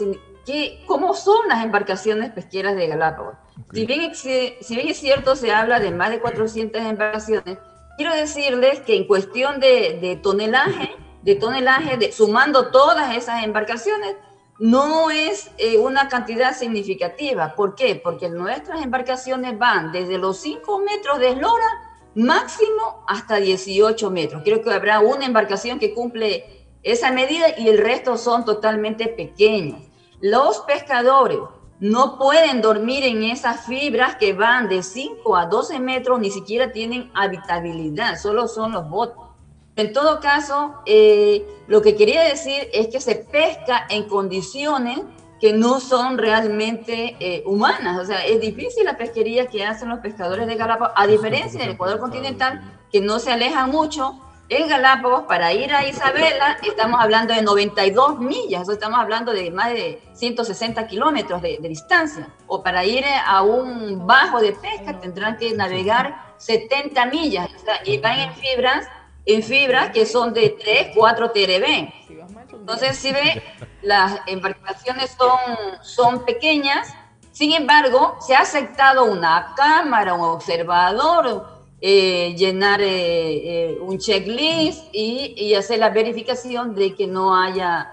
que cómo son las embarcaciones pesqueras de Galápagos. Si, bien, si bien es cierto, se habla de más de 400 embarcaciones, quiero decirles que en cuestión de, tonelaje, de tonelaje, de, sumando todas esas embarcaciones, no es eh, una cantidad significativa. ¿Por qué? Porque nuestras embarcaciones van desde los 5 metros de eslora máximo hasta 18 metros. Creo que habrá una embarcación que cumple esa medida y el resto son totalmente pequeños. Los pescadores no pueden dormir en esas fibras que van de 5 a 12 metros, ni siquiera tienen habitabilidad, solo son los botes. En todo caso, eh, lo que quería decir es que se pesca en condiciones que no son realmente eh, humanas. O sea, es difícil la pesquería que hacen los pescadores de Galápagos, a diferencia del Ecuador continental, que no se alejan mucho en Galápagos, para ir a Isabela, estamos hablando de 92 millas, estamos hablando de más de 160 kilómetros de, distancia. O para ir a un bajo de pesca tendrán que navegar 70 millas. y van en fibras, en fibras que son de 3, 4 TRB. Entonces, si ve, las embarcaciones son, son pequeñas, sin embargo, se ha aceptado una cámara, un observador, eh, llenar eh, eh, un checklist y, hacer la verificación de que no haya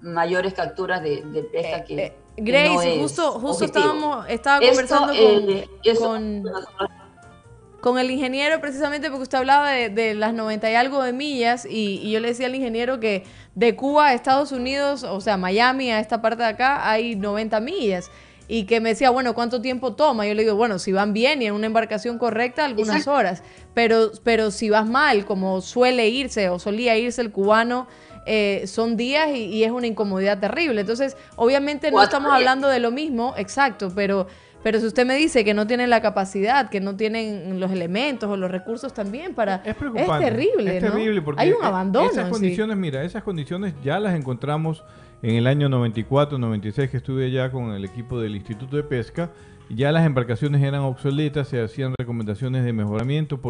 mayores capturas de, pesca que... Grace, justo, justo estábamos, estaba conversando con, con, el ingeniero precisamente porque usted hablaba de, las 90 y algo de millas y, y, yo le decía al ingeniero que de Cuba a Estados Unidos, o sea, Miami a esta parte de acá, hay 90 millas y que me decía, bueno, ¿cuánto tiempo toma? Yo le digo, bueno, si van bien y en una embarcación correcta, algunas horas, pero, pero si vas mal, como suele irse o solía irse el cubano, eh, son días y, es una incomodidad terrible. Entonces, obviamente no estamos hablando de lo mismo, exacto, pero, pero si usted me dice que no tienen la capacidad, que no tienen los elementos o los recursos también para... Es preocupante. Es terrible, Es terrible porque hay un abandono. Esas condiciones, mira, esas condiciones ya las encontramos en el año 94, 96 que estuve allá con el equipo del Instituto de Pesca, ya las embarcaciones eran obsoletas, se hacían recomendaciones de mejoramiento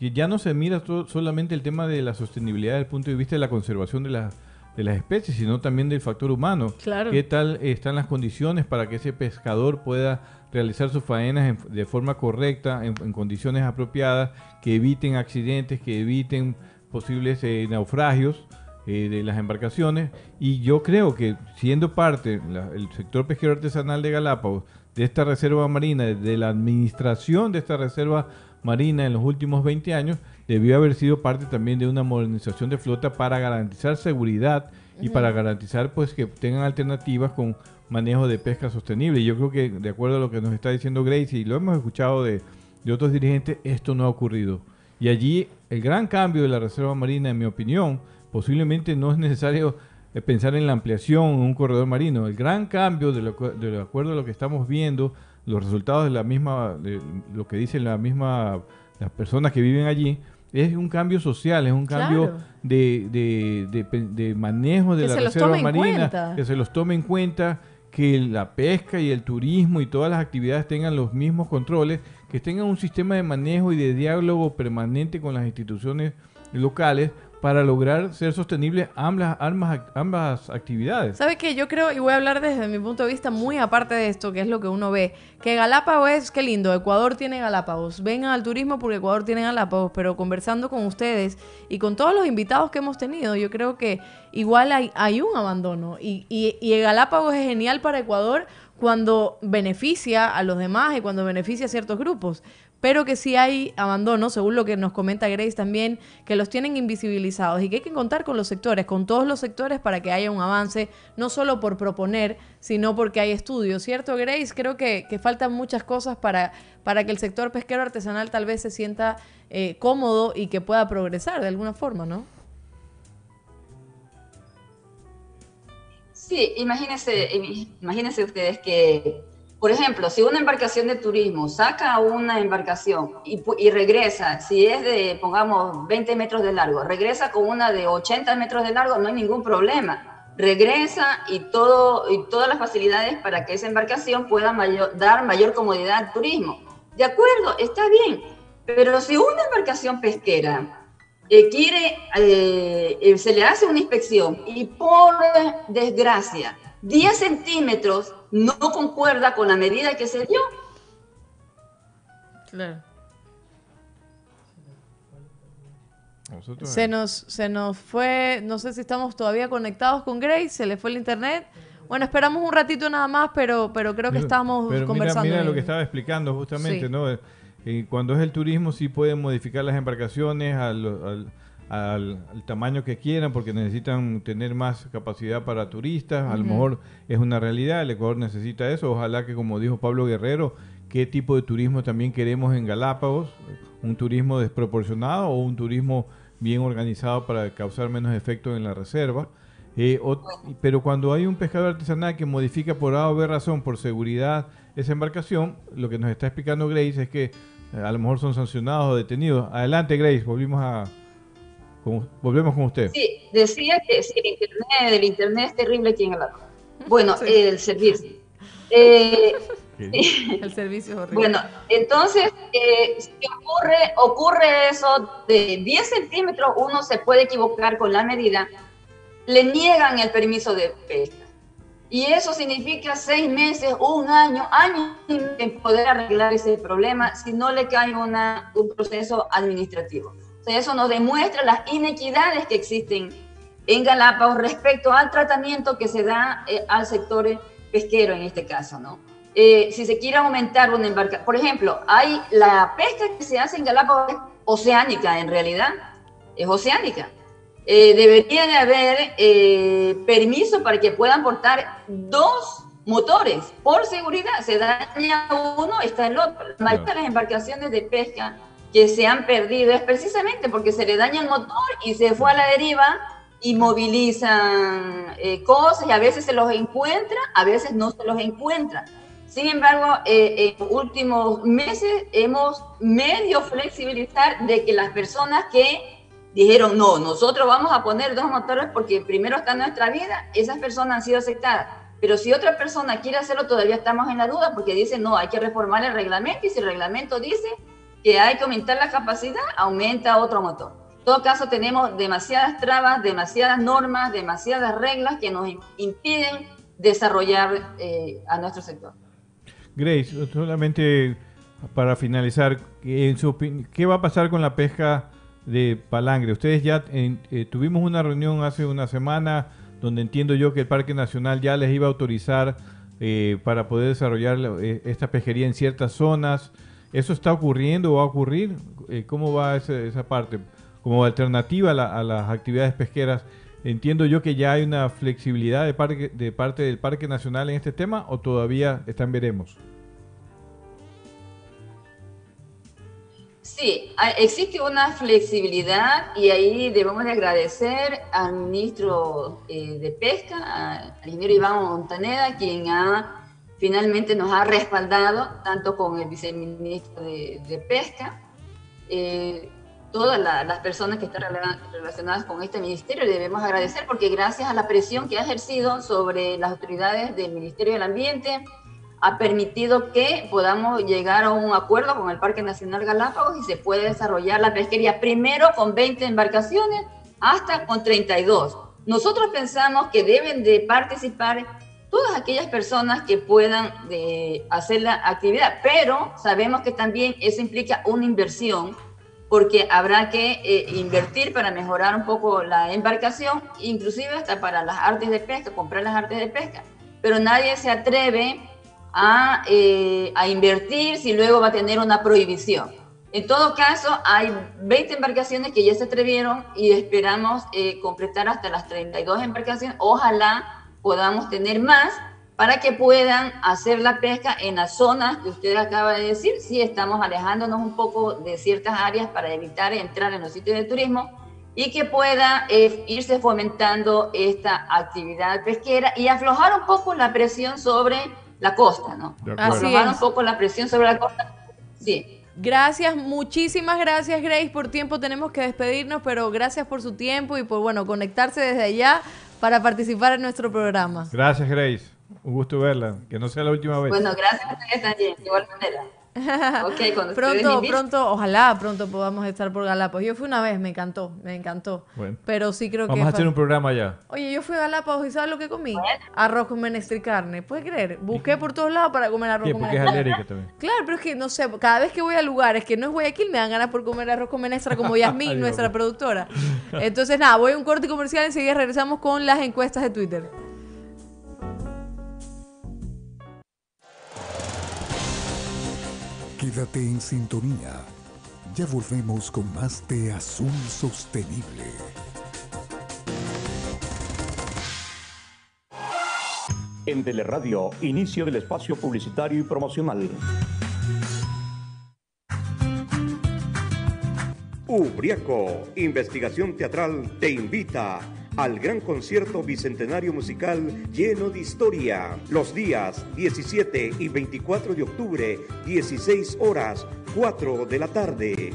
que ya no se mira solamente el tema de la sostenibilidad desde el punto de vista de la conservación de las de las especies, sino también del factor humano. Claro. ¿Qué tal están las condiciones para que ese pescador pueda realizar sus faenas en- de forma correcta, en, en condiciones apropiadas, que eviten accidentes, que eviten posibles eh, naufragios eh, de las embarcaciones? Y yo creo que siendo parte la- el sector pesquero artesanal de Galápagos, de esta reserva marina, de la administración de esta reserva marina en los últimos 20 años, debió haber sido parte también de una modernización de flota para garantizar seguridad y para garantizar pues que tengan alternativas con manejo de pesca sostenible. Y yo creo que de acuerdo a lo que nos está diciendo Grace y lo hemos escuchado de, de otros dirigentes, esto no ha ocurrido. Y allí el gran cambio de la reserva marina, en mi opinión, posiblemente no es necesario eh, pensar en la ampliación en un corredor marino. El gran cambio, de, lo, de acuerdo a lo que estamos viendo, los resultados de la misma, de lo que dicen la misma, las personas que viven allí, es un cambio social, es un cambio Claro. de, de- de pe- de manejo de Que la reserva marina, que se los tome en cuenta, que la pesca y el turismo y todas las actividades tengan los mismos controles, que tengan un sistema de manejo y de diálogo permanente con las instituciones locales para lograr ser sostenibles ambas, ambas, ambas actividades. ¿Sabe qué? Yo creo, y voy a hablar desde mi punto de vista muy aparte de esto, que es lo que uno ve, que Galápagos es, qué lindo, Ecuador tiene Galápagos. Vengan al turismo porque Ecuador tiene Galápagos, pero conversando con ustedes y con todos los invitados que hemos tenido, yo creo que igual hay, hay un abandono. Y, y, y Galápagos es genial para Ecuador cuando beneficia a los demás y cuando beneficia a ciertos grupos. Pero que sí hay abandono, según lo que nos comenta Grace también, que los tienen invisibilizados y que hay que contar con los sectores, con todos los sectores para que haya un avance, no solo por proponer, sino porque hay estudios, ¿cierto, Grace? Creo que, faltan muchas cosas para, para que el sector pesquero artesanal tal vez se sienta eh, cómodo y que pueda progresar de alguna forma, ¿no? Sí, imagínense, imagínense ustedes que, por ejemplo, si una embarcación de turismo saca una embarcación y, regresa, si es de, pongamos, 20 metros de largo, regresa con una de 80 metros de largo, no hay ningún problema. Regresa y, todo, y todas las facilidades para que esa embarcación pueda mayor- dar mayor comodidad al turismo. De acuerdo, está bien, pero si una embarcación pesquera eh, quiere, eh, eh, se le hace una inspección y por desgracia 10 centímetros no concuerda con la medida que se dio, Claro. Se nos, se nos fue, no sé si estamos todavía conectados con Grace, se le fue el internet. Bueno, esperamos un ratito nada más, pero, pero creo que Mira, estamos pero mira- conversando. Mira, lo bien. que estaba explicando justamente, Sí. ¿no? Eh, eh, cuando es el turismo sí pueden modificar las embarcaciones al, al- al- al tamaño que quieran porque necesitan tener más capacidad para turistas. A lo mejor es una realidad, el Ecuador necesita eso. Ojalá que, como dijo Pablo Guerrero, qué tipo de turismo también queremos en Galápagos, un turismo desproporcionado o un turismo bien organizado para causar menos efecto en la reserva. Eh, pero cuando hay un pescador artesanal que modifica por A o B razón, por seguridad, esa embarcación, lo que nos está explicando Grace es que eh, a lo mejor son sancionados o detenidos. Adelante, Grace, volvimos a, con- volvemos con usted. Sí, decía que sí, el internet, el internet es terrible aquí en Galápagos. Bueno, el servicio. Eh, El servicio es horrible. bueno, entonces, eh, si ocurre, ocurre eso de 10 centímetros, uno se puede equivocar con la medida, le niegan el permiso de pesca. Y eso significa seis meses, un año, años en poder arreglar ese problema si no le cae una, un proceso administrativo. O sea, eso nos demuestra las inequidades que existen en Galápagos respecto al tratamiento que se da eh, al sector pesquero en este caso, ¿no? Eh, si se quiere aumentar una embarcación, por ejemplo, hay la pesca que se hace en Galápagos es oceánica en realidad, es oceánica. Eh, debería de haber eh, permiso para que puedan portar dos motores por seguridad. Se daña uno, está el otro. La mayoría de las embarcaciones de pesca que se han perdido es precisamente porque se le daña el motor y se fue a la deriva y movilizan eh, cosas y a veces se los encuentra, a veces no se los encuentra. Sin embargo, eh, en últimos meses hemos medio flexibilizar de que las personas que dijeron, no, nosotros vamos a poner dos motores porque primero está nuestra vida, esas personas han sido aceptadas. Pero si otra persona quiere hacerlo, todavía estamos en la duda porque dice, no, hay que reformar el reglamento y si el reglamento dice que hay que aumentar la capacidad, aumenta otro motor. En todo caso, tenemos demasiadas trabas, demasiadas normas, demasiadas reglas que nos impiden desarrollar eh, a nuestro sector. Grace, solamente para finalizar, en su ¿qué va a pasar con la pesca de palangre? Ustedes ya eh, tuvimos una reunión hace una semana donde entiendo yo que el Parque Nacional ya les iba a autorizar eh, para poder desarrollar esta pesquería en ciertas zonas. ¿Eso está ocurriendo o va a ocurrir? ¿Cómo va esa, esa parte? como alternativa a, las actividades pesqueras. Entiendo yo que ya hay una flexibilidad de, parte del Parque Nacional en este tema o todavía están veremos. Sí, existe una flexibilidad y ahí debemos de agradecer al ministro eh, de Pesca, al ingeniero Iván Montaneda, quien ha finalmente nos ha respaldado, tanto con el viceministro de, Pesca, eh, todas las personas que están relacionadas con este ministerio le debemos agradecer porque gracias a la presión que ha ejercido sobre las autoridades del Ministerio del Ambiente, ha permitido que podamos llegar a un acuerdo con el Parque Nacional Galápagos y se puede desarrollar la pesquería primero con 20 embarcaciones hasta con 32. Nosotros pensamos que deben de participar todas aquellas personas que puedan de hacer la actividad, pero sabemos que también eso implica una inversión porque habrá que eh, invertir para mejorar un poco la embarcación, inclusive hasta para las artes de pesca, comprar las artes de pesca. Pero nadie se atreve a, eh, a invertir si luego va a tener una prohibición. En todo caso, hay 20 embarcaciones que ya se atrevieron y esperamos eh, completar hasta las 32 embarcaciones. Ojalá podamos tener más para que puedan hacer la pesca en las zonas que usted acaba de decir. Sí, estamos alejándonos un poco de ciertas áreas para evitar entrar en los sitios de turismo y que pueda eh, irse fomentando esta actividad pesquera y aflojar un poco la presión sobre la costa, ¿no? Aflojar un poco la presión sobre la costa. Sí. Gracias, muchísimas gracias Grace por tiempo. Tenemos que despedirnos, pero gracias por su tiempo y por bueno conectarse desde allá para participar en nuestro programa. Gracias Grace. Un gusto verla, que no sea la última vez. Bueno, gracias a ustedes también, igual manera. Okay, pronto, pronto, ojalá pronto podamos estar por Galápagos. Yo fui una vez, me encantó, me encantó. Bueno, pero sí creo que. Vamos a hacer un programa ya. Oye, yo fui a Galápagos y ¿sabes lo que comí? Arroz con menestra y carne. ¿Puedes creer? Busqué por todos lados para comer arroz con menestra. Porque es alérgica también. Claro, pero es que no sé, cada vez que voy a lugares que no es Guayaquil me dan ganas por comer arroz con menestra como Yasmín, nuestra productora. Entonces, nada, voy a un corte comercial y enseguida regresamos con las encuestas de Twitter. Quédate en sintonía. Ya volvemos con más de Azul Sostenible. En Teleradio, inicio del espacio publicitario y promocional. Ubriaco, Investigación Teatral, te invita al gran concierto bicentenario musical lleno de historia. Los días 17 y 24 de octubre, 16 horas, 4 de la tarde.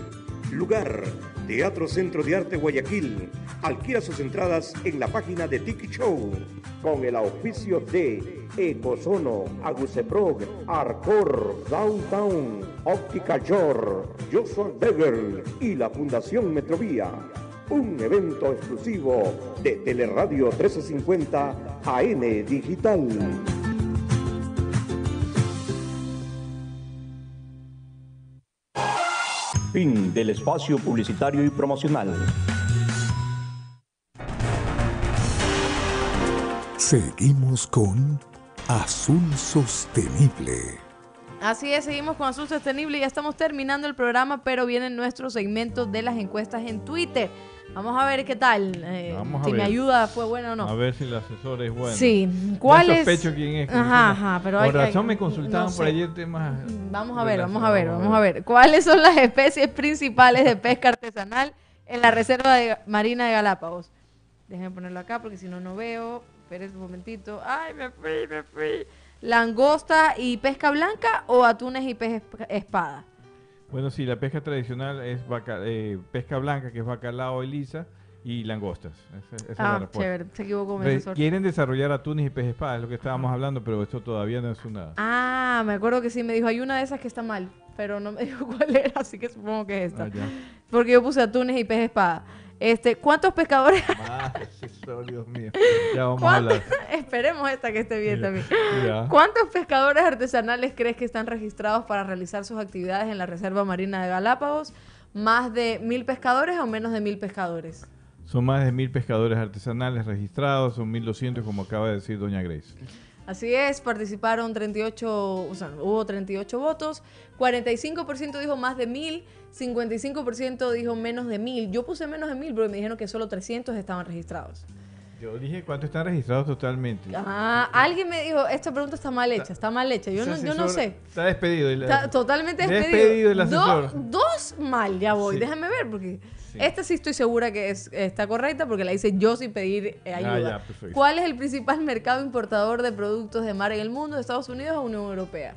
Lugar, Teatro Centro de Arte Guayaquil. Alquila sus entradas en la página de Tiki Show. Con el auspicio de Ecosono, Aguceprog, Arcor, Downtown, Óptica Jor, Joshua Bevel y la Fundación Metrovía un evento exclusivo de Teleradio 1350 AM Digital. Fin del espacio publicitario y promocional. Seguimos con Azul Sostenible. Así es, seguimos con Azul Sostenible y ya estamos terminando el programa, pero vienen nuestros segmentos de las encuestas en Twitter. Vamos a ver qué tal. Eh, si me ayuda, fue bueno o no. A ver si el asesor es bueno. Sí. ¿Cuál es? sospecho quién es. Ajá, ajá, pero Por razón me consultaban por ayer temas. Vamos a ver, vamos a ver, vamos a ver. ¿Cuáles son las especies principales de pesca artesanal en la Reserva de Marina de Galápagos? Déjenme ponerlo acá porque si no, no veo. Esperen un momentito. Ay, me fui, me fui. ¿Langosta y pesca blanca o atunes y pez espada? Bueno, sí, la pesca tradicional es eh, pesca blanca, que es bacalao y lisa, y langostas. Esa, esa ah, chévere, se equivocó. Quieren desarrollar atunes y pez espada, es lo que estábamos hablando, pero esto todavía no es una... Ah, me acuerdo que sí, me dijo, hay una de esas que está mal, pero no me dijo cuál era, así que supongo que es esta. Ah, Porque yo puse atunes y pez espada. Este, ¿cuántos pescadores? Dios mío. Ya vamos a hablar. Esperemos esta que esté bien también. Ya. ¿Cuántos pescadores artesanales crees que están registrados para realizar sus actividades en la Reserva Marina de Galápagos? ¿Más de mil pescadores o menos de mil pescadores? Son más de mil pescadores artesanales registrados, son 1200 como acaba de decir doña Grace. Así es, participaron 38, o sea, hubo 38 votos, 45% dijo más de mil, 55% dijo menos de mil. Yo puse menos de mil porque me dijeron que solo 300 estaban registrados. Yo dije cuántos están registrados totalmente. Ah, alguien me dijo, esta pregunta está mal hecha, está mal hecha. Yo no, yo no sé. Está despedido. el- Está totalmente despedido. Despedido el Do- dos mal, ya voy. Sí. Déjame ver, porque Sí. esta sí estoy segura que es, está correcta porque la hice yo sin pedir eh, Ah, ayuda. ya, perfecto. ¿Cuál es el principal mercado importador de productos de mar en el mundo? ¿Estados Unidos o Unión Europea?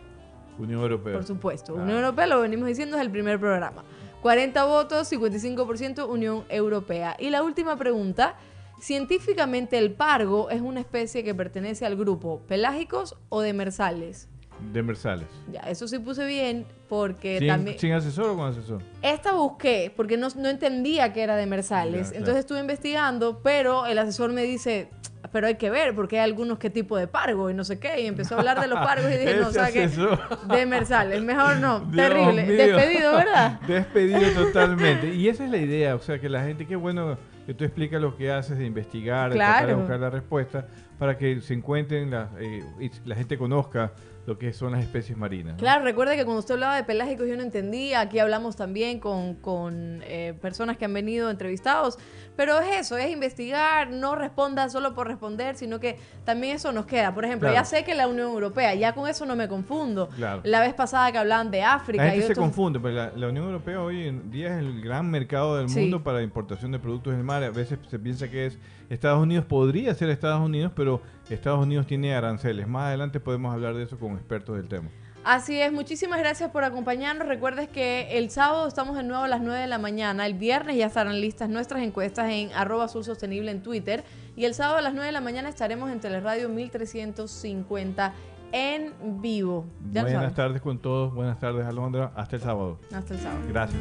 Unión Europea. Por supuesto. Ah. Unión Europea lo venimos diciendo es el primer programa. 40 votos, 55% Unión Europea. Y la última pregunta. Científicamente el pargo es una especie que pertenece al grupo pelágicos o demersales. Demersales. Ya, eso sí puse bien porque ¿Sin, también... sin asesor o con asesor? Esta busqué porque no, no entendía que era demersales. Claro. Entonces estuve investigando, pero el asesor me dice, pero hay que ver porque hay algunos que tipo de pargo y no sé qué. Y empezó a hablar de los pargos y dije, no, ¿sabes qué? asesor. Demersales, mejor no. Dios Terrible. mío. Despedido, ¿verdad? Despedido totalmente. Y esa es la idea, o sea, que la gente, qué bueno que tú explicas lo que haces de investigar, de tratar de Claro. buscar la respuesta, para que se encuentren, la, eh, y la gente conozca lo que son las especies marinas. Claro, recuerda que cuando usted hablaba de pelágicos yo no entendía. Aquí hablamos también con, con, eh, personas que han venido entrevistados. Pero es eso, es investigar, no responda solo por responder, sino que también eso nos queda. Por ejemplo, Claro. ya sé que la Unión Europea, ya con eso no me confundo. Claro. La vez pasada que hablaban de África La gente y se confunde, pero la, la Unión Europea hoy en día es el gran mercado del Sí. mundo para la importación de productos del mar. A veces se piensa que es Estados Unidos, podría ser Estados Unidos, pero Estados Unidos tiene aranceles. Más adelante podemos hablar de eso con expertos del tema. Así es, muchísimas gracias por acompañarnos. Recuerdes que el sábado estamos de nuevo a las 9 de la mañana. El viernes ya estarán listas nuestras encuestas en arroba azul sostenible en Twitter. Y el sábado a las 9 de la mañana estaremos en Teleradio 1350 en vivo. Ya Buenas tardes con todos. Buenas tardes, Alondra. Hasta el sábado. Hasta el sábado. Gracias.